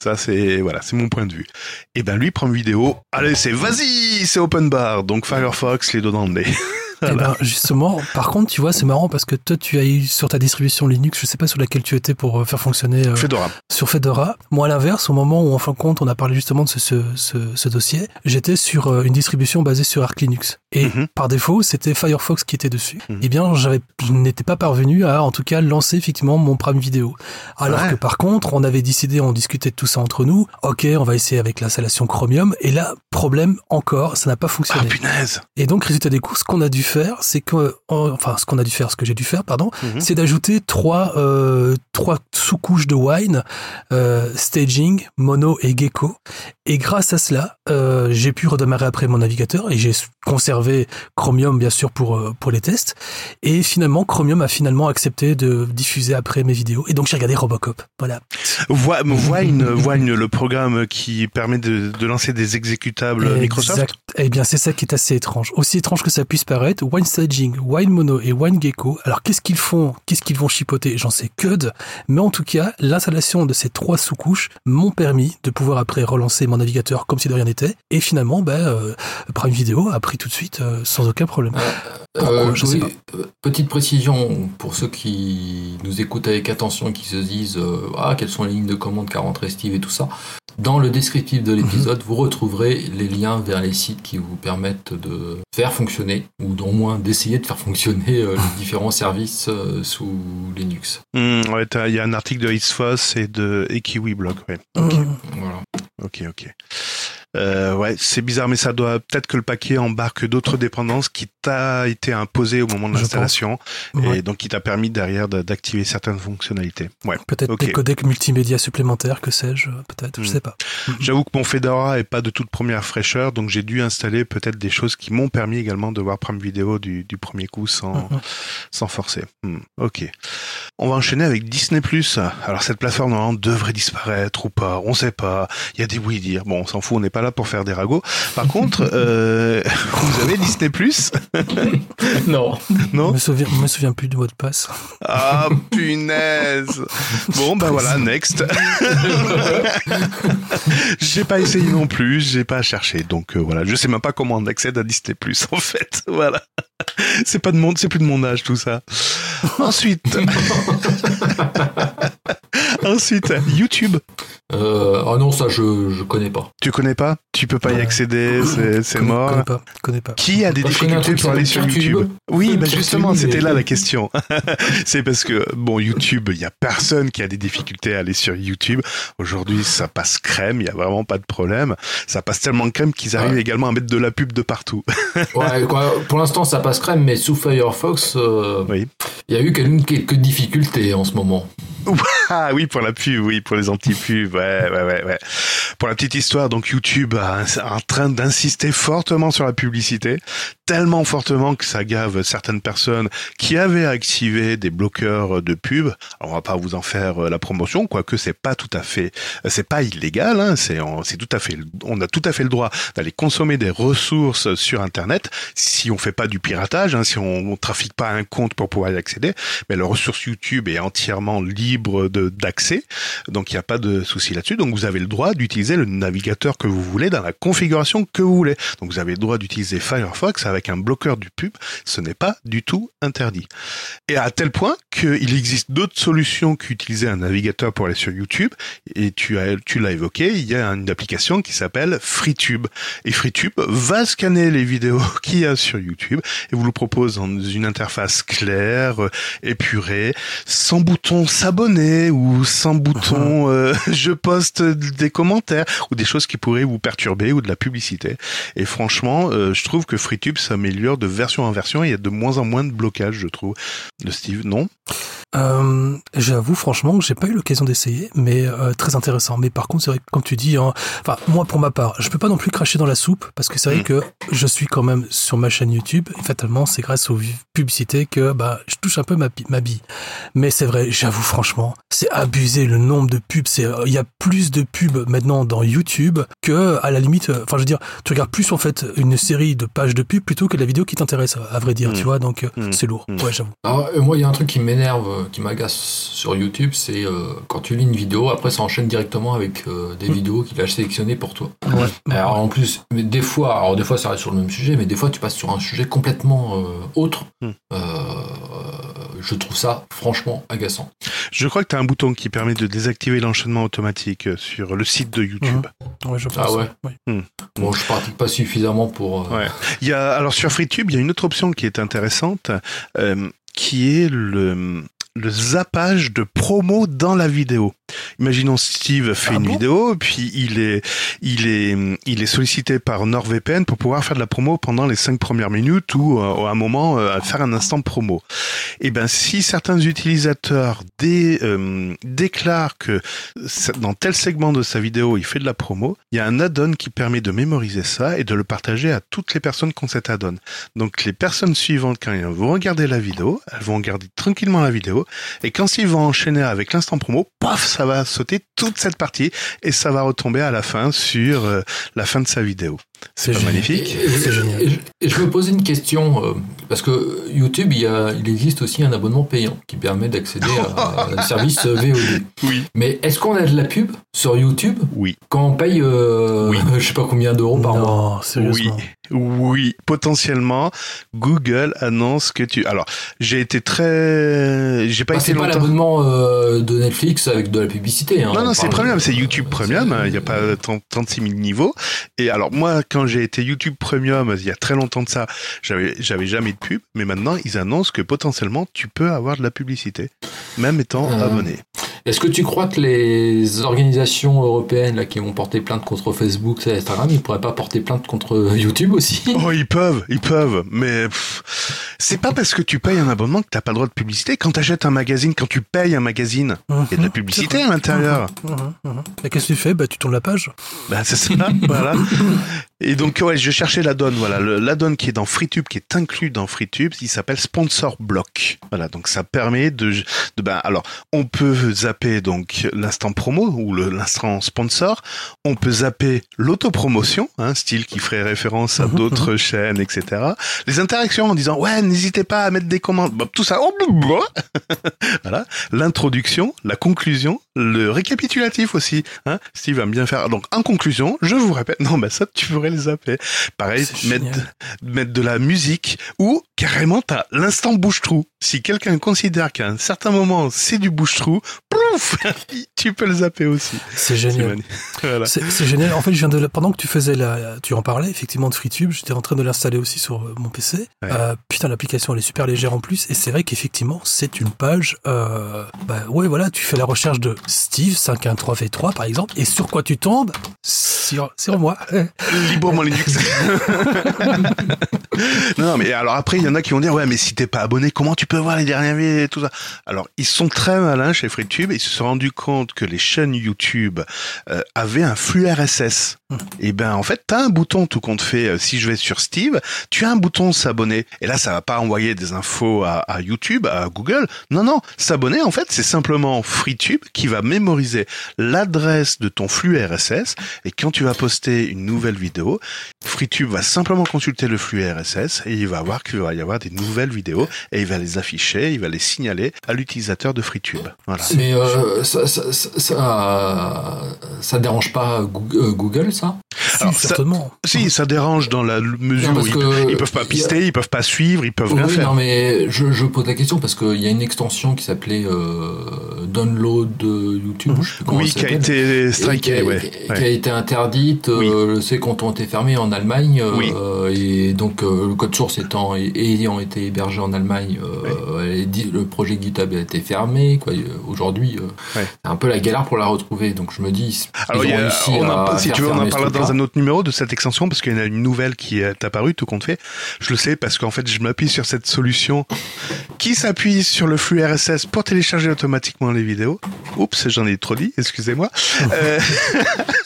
Ça, c'est, voilà, c'est mon point de vue. Et ben, lui, prend une vidéo. Allez, c'est vas-y, c'est open bar. Donc, Firefox, les deux dans le nez. Eh ben, justement, par contre, tu vois, c'est marrant parce que toi, tu as eu sur ta distribution Linux, je sais pas sur laquelle tu étais pour euh, faire fonctionner euh, Fedora. sur Fedora. Moi, à l'inverse, au moment où, en fin de compte, on a parlé justement de ce, ce, ce, ce dossier, j'étais sur euh, une distribution basée sur Arch Linux. Et Mhm. par défaut, c'était Firefox qui était dessus. Mhm. Eh bien, j'avais, je n'étais pas parvenu à, en tout cas, lancer effectivement mon Prime Vidéo. Alors Ouais. que par contre, on avait décidé, on discutait de tout ça entre nous. Ok, on va essayer avec l'installation Chromium. Et là, problème encore, ça n'a pas Ah, fonctionné. punaise. Et donc, résultat des courses, ce qu'on a dû faire, c'est que, enfin, ce qu'on a dû faire, ce que j'ai dû faire, pardon, Mhm. c'est d'ajouter trois, euh, trois sous-couches de wine, euh, staging, mono et gecko. Et grâce à cela, euh, j'ai pu redémarrer après mon navigateur et j'ai conservé Chromium bien sûr pour euh, pour les tests. Et finalement, Chromium a finalement accepté de diffuser après mes vidéos. Et donc j'ai regardé Robocop. Voilà. Une, voit une, le programme qui permet de, de lancer des exécutables Exact. Microsoft? Eh bien, c'est ça qui est assez étrange. Aussi étrange que ça puisse paraître, WineStaging, WineMono et WineGecko. Alors, qu'est-ce qu'ils font? Qu'est-ce qu'ils vont chipoter? J'en sais que de. Mais en tout cas, l'installation de ces trois sous-couches m'ont permis de pouvoir après relancer mon navigateur comme si de rien n'était. Et finalement, ben, euh, Prime Video a pris tout de suite euh, sans aucun problème. Euh, Je sais oui, euh, petite précision pour ceux qui nous écoutent avec attention et qui se disent euh, ah quelles sont les lignes de commande qu'a rentré Steve et tout ça. Dans le descriptif de l'épisode, Mhm. vous retrouverez les liens vers les sites qui vous permettent de faire fonctionner ou au moins d'essayer de faire fonctionner euh, les différents services euh, sous Linux. Hmm, ouais, il y a un article de Isfos et de et KiwiBlog. Ouais. Mmh. Voilà. Ok, ok. Euh, ouais, c'est bizarre, mais ça doit peut-être que le paquet embarque d'autres dépendances qui t'a été imposé au moment de l'installation Ouais. et donc qui t'a permis derrière de- d'activer certaines fonctionnalités. Ouais. Peut-être Ok. des codecs multimédia supplémentaires, que sais-je, peut-être, je Hmm. sais pas. J'avoue que mon Fedora est pas de toute première fraîcheur, donc j'ai dû installer peut-être des choses qui m'ont permis également de voir Prime Vidéo du, du premier coup sans, Mhm. sans forcer. Hmm, ok. On va enchaîner avec Disney+. Alors cette plateforme normalement devrait disparaître ou pas, on sait pas. Il y a des oui dire. Bon, on s'en fout, on n'est pas là pour faire des ragots. Par contre, euh, vous avez Disney+, Non. Je non me souviens, je me souviens plus du mot de passe. Ah punaise. Bon bah voilà, next. j'ai pas essayé non plus, j'ai pas cherché, donc euh, voilà, je sais même pas comment on accède à Disney Plus en fait, voilà. C'est pas de monde, c'est plus de mon âge tout ça. Ensuite, ensuite YouTube. Euh, ah non, ça je, je connais pas. Tu connais pas? Tu peux pas y accéder, c'est mort. Connais pas, connais pas. Qui a des difficultés pour aller sur YouTube. Oui, bah justement, c'était là la question. c'est parce que, bon, YouTube, il y a personne qui a des difficultés à aller sur YouTube. Aujourd'hui, ça passe crème, il y a vraiment pas de problème. Ça passe tellement crème qu'ils arrivent Ouais. également à mettre de la pub de partout. Ouais, quoi, pour l'instant ça passe crème, mais sous Firefox, euh, Oui. il y a eu quelques, quelques difficultés en ce moment. Ah oui, pour la pub, oui, pour les anti-pubs, ouais, ouais, ouais, ouais. Pour la petite histoire, donc YouTube un, en train d'insister fortement sur la publicité, tellement fortement que ça gave certaines personnes qui avaient activé des bloqueurs de pub. Alors, on va pas vous en faire euh, la promotion, quoique c'est pas tout à fait, c'est pas illégal, hein, c'est, c'est tout à fait, on a tout à fait le droit d'aller consommer des ressources sur Internet si on fait pas du piratage, hein, si on, on trafique pas un compte pour pouvoir y accéder. Mais la ressource YouTube est entièrement libre d'accès, donc il n'y a pas de souci là-dessus. Donc vous avez le droit d'utiliser le navigateur que vous voulez dans la configuration que vous voulez. Donc vous avez le droit d'utiliser Firefox avec un bloqueur du pub. Ce n'est pas du tout interdit. Et à tel point qu'il existe d'autres solutions qu'utiliser un navigateur pour aller sur YouTube. Et tu as, tu l'as évoqué, il y a une application qui s'appelle FreeTube. Et FreeTube va scanner les vidéos qu'il y a sur YouTube et vous le propose dans une interface claire, épurée, sans bouton s'abonner ou sans bouton euh, je poste des commentaires ou des choses qui pourraient vous perturber ou de la publicité. Et franchement, euh, je trouve que FreeTube s'améliore de version en version et il y a de moins en moins de blocage, je trouve. Le Steve, non? Euh, J'avoue franchement que j'ai pas eu l'occasion d'essayer, mais euh, très intéressant. Mais par contre, c'est vrai que comme tu dis, hein, enfin moi pour ma part, je peux pas non plus cracher dans la soupe parce que c'est vrai Mm. que je suis quand même sur ma chaîne YouTube. Et fatalement, c'est grâce aux publicités que bah je touche un peu ma, ma bille. Mais c'est vrai, j'avoue franchement, c'est abusé le nombre de pubs. C'est il y a plus de pubs maintenant dans YouTube que à la limite. euh, Enfin, je veux dire, tu regardes plus en fait une série de pages de pubs plutôt que la vidéo qui t'intéresse, à vrai dire. Mm. Tu vois, donc euh, Mm. c'est lourd. Mm. Ouais, j'avoue. Alors, euh, moi, il y a un truc qui m'énerve, qui m'agace sur YouTube, c'est euh, quand tu lis une vidéo, après ça enchaîne directement avec euh, des Mm. vidéos qu'il a sélectionnées pour toi. Ouais. Alors en plus, mais des fois, alors des fois ça reste sur le même sujet, mais des fois tu passes sur un sujet complètement euh, autre. Je trouve ça franchement agaçant. Je crois que tu as un bouton qui permet de désactiver l'enchaînement automatique sur le site de YouTube. Ouais, je pense. Ah ouais. Oui. Bon, je pratique pas suffisamment pour. euh, Ouais. Il y a alors sur FreeTube, il y a une autre option qui est intéressante, euh, qui est le le zappage de promo dans la vidéo. Imaginons Steve fait Ah une bon vidéo, puis il est, il est, il est sollicité par NordVPN pour pouvoir faire de la promo pendant les cinq premières minutes ou euh, à un moment euh, faire un instant promo. Et ben, si certains utilisateurs dé, euh, déclarent que dans tel segment de sa vidéo il fait de la promo, il y a un add-on qui permet de mémoriser ça et de le partager à toutes les personnes qui ont cet add-on. Donc les personnes suivantes, quand elles vont regarder la vidéo, elles vont regarder tranquillement la vidéo, et quand ils vont enchaîner avec l'instant promo, paf, ça va sauter toute cette partie, et ça va retomber à la fin sur euh, la fin de sa vidéo. C'est magnifique C'est génial. et je- je me posais une question, euh, parce que YouTube, il, y a, il existe aussi un abonnement payant qui permet d'accéder à un service VOD. Oui. Mais est-ce qu'on a de la pub sur YouTube Oui. quand on paye, euh, Oui. je sais pas combien d'euros par mois Non, Oui, sérieusement. oui, potentiellement, Google annonce que tu. Alors, j'ai été très, j'ai pas Ah, été c'est pas longtemps. l'abonnement euh, de Netflix avec de la publicité. Hein, Non, non, On c'est Premium, c'est YouTube Premium. Il n'y a pas 30 36 000 niveaux. Et alors, moi, quand j'ai été YouTube Premium, il y a très longtemps de ça, j'avais, j'avais jamais de pub. Mais maintenant, ils annoncent que potentiellement, tu peux avoir de la publicité, même étant Euh, abonné. Est-ce que tu crois que les organisations européennes là, qui ont porté plainte contre Facebook et Instagram, ils pourraient pas porter plainte contre YouTube aussi? Oh, ils peuvent, ils peuvent, mais c'est pas parce que tu payes un abonnement que t'as pas le droit de publicité. Quand t'achètes un magazine, quand tu payes un magazine, il y a de la Mhm, publicité à l'intérieur. Et qu'est-ce que tu fais? Bah, tu tournes la page. Bah, c'est ça, voilà. Et donc, ouais, je cherchais l'add-on, voilà. Le- L'add-on qui est dans FreeTube, qui est inclus dans FreeTube, il s'appelle Sponsor Block. Voilà, donc ça permet de, de ben, alors, on peut zapper donc l'instant promo ou l'instant sponsor. On peut zapper l'autopromotion, hein, style qui ferait référence à d'autres chaînes, etc. Les interactions en disant, ouais, n'hésitez pas à mettre des commandes. Bah, tout ça, oh, voilà. L'introduction, la conclusion, le récapitulatif aussi. Hein. Steve va bien faire. Donc, en conclusion, je vous répète, non, bah ça, tu pourrais les zapper. Pareil, mettre de la musique ou carrément, t'as l'instant bouche-trou. Si quelqu'un considère qu'à un certain moment, c'est du bouche-trou, plouf, tu peux le zapper aussi. C'est génial. Voilà. C'est c'est génial. En fait, je viens de la- pendant que tu faisais la, tu en parlais effectivement de FreeTube, j'étais en train de l'installer aussi sur euh, mon PC. Ouais. Euh, putain, l'application elle est super légère en plus, et c'est vrai qu'effectivement c'est une page. Euh, bah ouais, voilà, tu fais la recherche de Steve 513v3 par exemple, et sur quoi tu tombes? Sur, sur moi. Librement Linux. non, non, mais alors après, il y en a qui vont dire, ouais, mais si t'es pas abonné, comment tu peux voir les dernières vidéos et tout ça? Alors, ils sont très malins chez FreeTube et ils se sont rendus compte que les chaînes YouTube euh, avaient un flux RSS. Et ben, en fait, t'as un bouton tout compte fait. euh, Si je vais sur Steve, tu as un bouton s'abonner. Et là, ça va pas envoyer des infos à, à YouTube, à Google. Non, non. S'abonner, en fait, c'est simplement FreeTube qui va mémoriser l'adresse de ton flux RSS. Et quand tu vas poster une nouvelle vidéo, FreeTube va simplement consulter le flux RSS et il va voir qu'il va y avoir des nouvelles vidéos et il va les afficher, il va les signaler à l'utilisateur de FreeTube. Voilà. Mais euh, ça, ça, ça, ça, ça dérange pas euh, Google, ça? Alors, si, ça- certainement. Si, ça dérange dans la mesure Non, où ils, que ils peuvent pas y a- pister, ils peuvent pas suivre, ils peuvent rien Oui, faire. non, mais je, je pose la question parce qu'il y a une extension qui s'appelait euh, Download de YouTube. comment Oui, qui a été Et striké, qui a, ouais. qui ouais. a été interdite, euh, ces comptes ont été fermés en Allemagne, euh, Oui. et donc euh, le code source étant et ayant été hébergé en Allemagne, euh, le projet GitHub a été fermé. Aujourd'hui, euh, Ouais. c'est un peu la galère pour la retrouver. Donc je me dis, Alors, ils il y ont a- réussi on à si tu veux, on en parlera dans un autre numéro de cette extension parce qu'il y en a une nouvelle qui est apparue, tout compte fait. Je le sais parce qu'en fait, je m'appuie sur cette solution qui s'appuie sur le flux RSS pour télécharger automatiquement les vidéos. Oups, j'en ai trop dit, excusez-moi. Euh,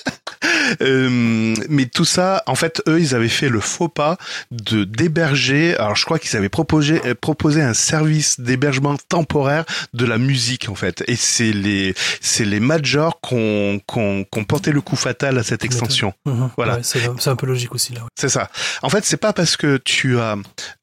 Euh, mais tout ça, en fait, eux, ils avaient fait le faux pas de d'héberger. Alors, je crois qu'ils avaient proposé euh, proposé un service d'hébergement temporaire de la musique, en fait. Et c'est les c'est les majors qu'on qu'on qu'on porté le coup fatal à cette extension. Mhm. Voilà. Ouais, c'est un peu logique aussi là. ouais. C'est ça. En fait, c'est pas parce que tu as,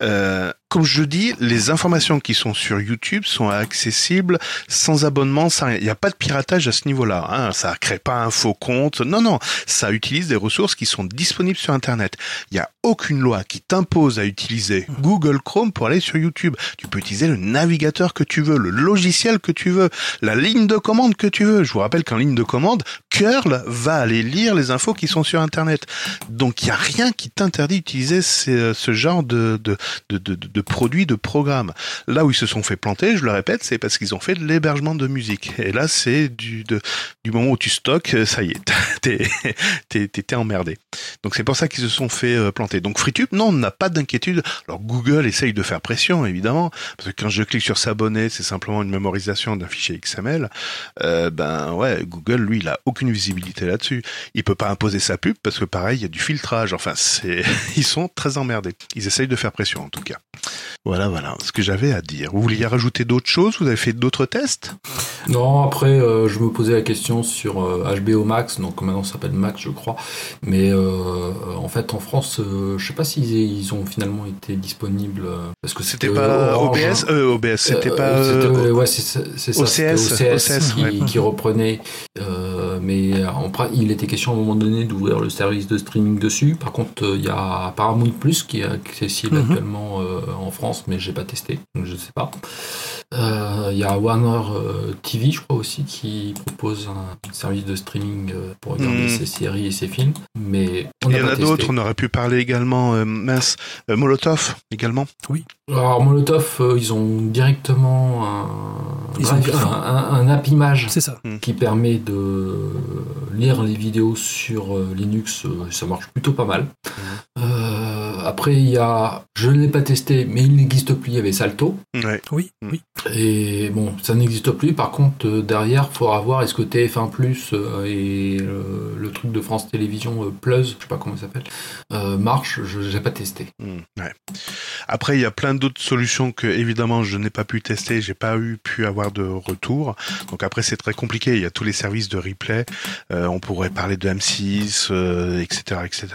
euh, comme je dis, les informations qui sont sur YouTube sont accessibles sans abonnement, sans. Il n'y a pas de piratage à ce niveau-là. Hein. Ça crée pas un faux compte. Non, non. Ça utilise des ressources qui sont disponibles sur Internet. Il n'y a aucune loi qui t'impose à utiliser Google Chrome pour aller sur YouTube. Tu peux utiliser le navigateur que tu veux, le logiciel que tu veux, la ligne de commande que tu veux. Je vous rappelle qu'en ligne de commande, Curl va aller lire les infos qui sont sur Internet. Donc il n'y a rien qui t'interdit d'utiliser ces- ce genre de, de, de, de, produits de programmes. Là où ils se sont fait planter, je le répète, c'est parce qu'ils ont fait de l'hébergement de musique. Et là, c'est du, du moment où tu stockes, ça y est, t'es, emmerdé. Donc c'est pour ça qu'ils se sont fait euh, planter. Donc FreeTube, non, on n'a pas d'inquiétude. Alors Google essaye de faire pression, évidemment, parce que quand je clique sur s'abonner, c'est simplement une mémorisation d'un fichier XML. Euh, ben ouais, Google, lui, il a aucune visibilité là-dessus. Il peut pas imposer sa pub parce que pareil, il y a du filtrage. Enfin, ils sont très emmerdés. Ils essayent de faire pression, en tout cas. Voilà, voilà, ce que j'avais à dire. Vous vouliez rajouter d'autres choses? Vous avez fait d'autres tests? Non, après, euh, je me posais la question sur HBO Max, donc maintenant ça s'appelle Max, je crois. Mais euh, en fait, en France, je sais pas s'ils ils ont finalement été disponibles. parce que c'était pas OBS OBS, c'était pas. ouais, c'est ça. OCS, OCS, qui, qui, reprenait. Mais en, il était question à un moment donné d'ouvrir le service de streaming dessus. Par contre, il y a Paramount Plus qui est accessible mhm. actuellement en France, mais j'ai pas testé, donc je sais pas. Euh, il y a Warner euh, TV, je crois aussi, qui propose un service de streaming euh, pour regarder hmm. ses séries et ses films. Mais il y en a d'autres. On aurait pu parler également, mince, Molotov également. Oui. Alors Molotov, ils ont directement un, un, app image ça. Qui permet de lire les vidéos sur Linux. Ça marche plutôt pas mal. Hmm. Après, il y a, je ne l'ai pas testé, mais il n'existe plus, il y avait Salto. Oui, mm. oui. Et bon, ça n'existe plus. Par contre, euh, derrière, il faudra voir est-ce que TF1 Plus euh, et le truc de France Télévisions euh, Plus, je sais pas comment ça s'appelle, marche. Je n'ai pas testé. Mm. Après, il y a plein d'autres solutions que, évidemment, je n'ai pas pu tester. J'ai pas eu pu avoir de retour. Donc après, c'est très compliqué. Il y a tous les services de replay. on pourrait parler de M6, etc., etc.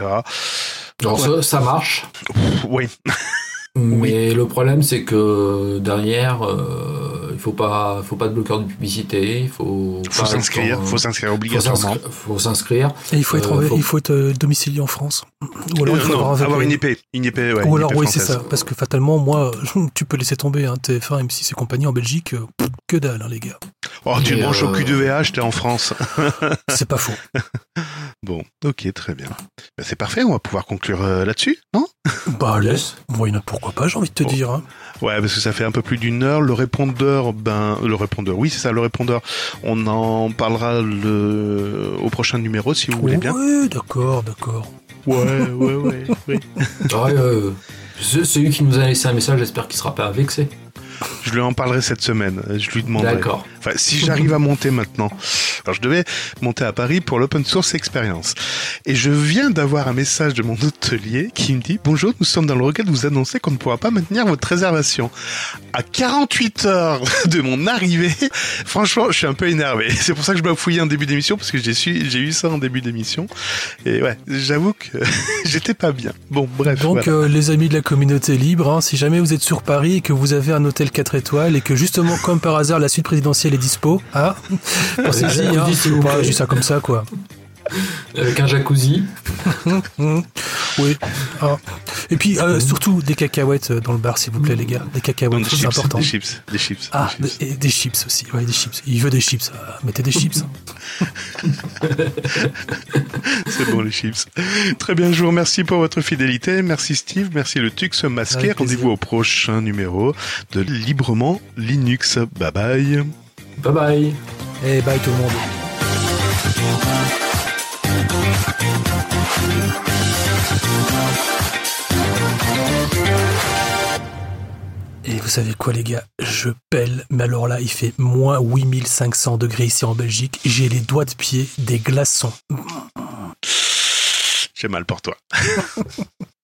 Alors ça, marche. Oui. Mais le problème, c'est que derrière, euh, il faut pas, faut pas de bloqueur de publicité. Il faut. Faut s'inscrire. Faut s'inscrire obligatoirement. Faut s'inscrire. Et il faut être, euh, il faut être euh, domicilié en France. Ou alors il faut avoir, une IP, une IP, ouais, Ou alors oui, c'est ça. Parce que fatalement, moi, tu peux laisser tomber hein, TF1, M6 et compagnie en Belgique, que dalle, hein, les gars. Oh, tu te branches au cul de VH, t'es en France. c'est pas faux. Bon, ok, très bien. Ben, c'est parfait, on va pouvoir conclure là-dessus, non? Bah, laisse. Pourquoi pas, j'ai envie de te dire. Hein. Ouais, parce que ça fait un peu plus d'une heure. Le répondeur, ben, le répondeur, oui, c'est ça, le répondeur. On en parlera le... au prochain numéro, si vous voulez bien. Oui, d'accord, d'accord. Ouais, ouais, ouais, ouais. euh, celui qui nous a laissé un message, j'espère qu'il sera pas vexé. Je lui en parlerai cette semaine. Je lui demanderai. D'accord. Enfin, si j'arrive à monter maintenant. Alors, je devais monter à Paris pour l'open source expérience. Et je viens d'avoir un message de mon hôtelier qui me dit Bonjour, nous sommes dans le requête de vous annoncer qu'on ne pourra pas maintenir votre réservation. À 48 heures de mon arrivée, franchement, je suis un peu énervé. C'est pour ça que je dois fouiller en début d'émission parce que j'ai j'ai eu ça en début d'émission. Et ouais, j'avoue que j'étais pas bien. Bon, bref. Donc, euh, les amis de la communauté libre, hein, si jamais vous êtes sur Paris et que vous avez un hôtel 4 étoiles et que justement, comme par hasard, la suite présidentielle est dispo, ah, pensez-y, hein, pas juste ça comme ça, quoi. Avec un jacuzzi. oui. Ah. Et puis euh, surtout des cacahuètes dans le bar, s'il vous plaît, les gars. Des cacahuètes, c'est important. Des chips, des chips. Ah, des chips, Et des chips aussi. Ouais, des chips. Il veut des chips. Mettez des chips. c'est bon les chips. Très bien, je vous remercie pour votre fidélité. Merci Steve, merci le Tux masqué. Rendez-vous au prochain numéro de Librement Linux. Bye bye. Bye bye. Et bye tout le monde. Et vous savez quoi les gars? Je pèle, mais alors là il fait moins 8500 degrés ici en Belgique, j'ai les doigts de pied des glaçons. J'ai mal pour toi.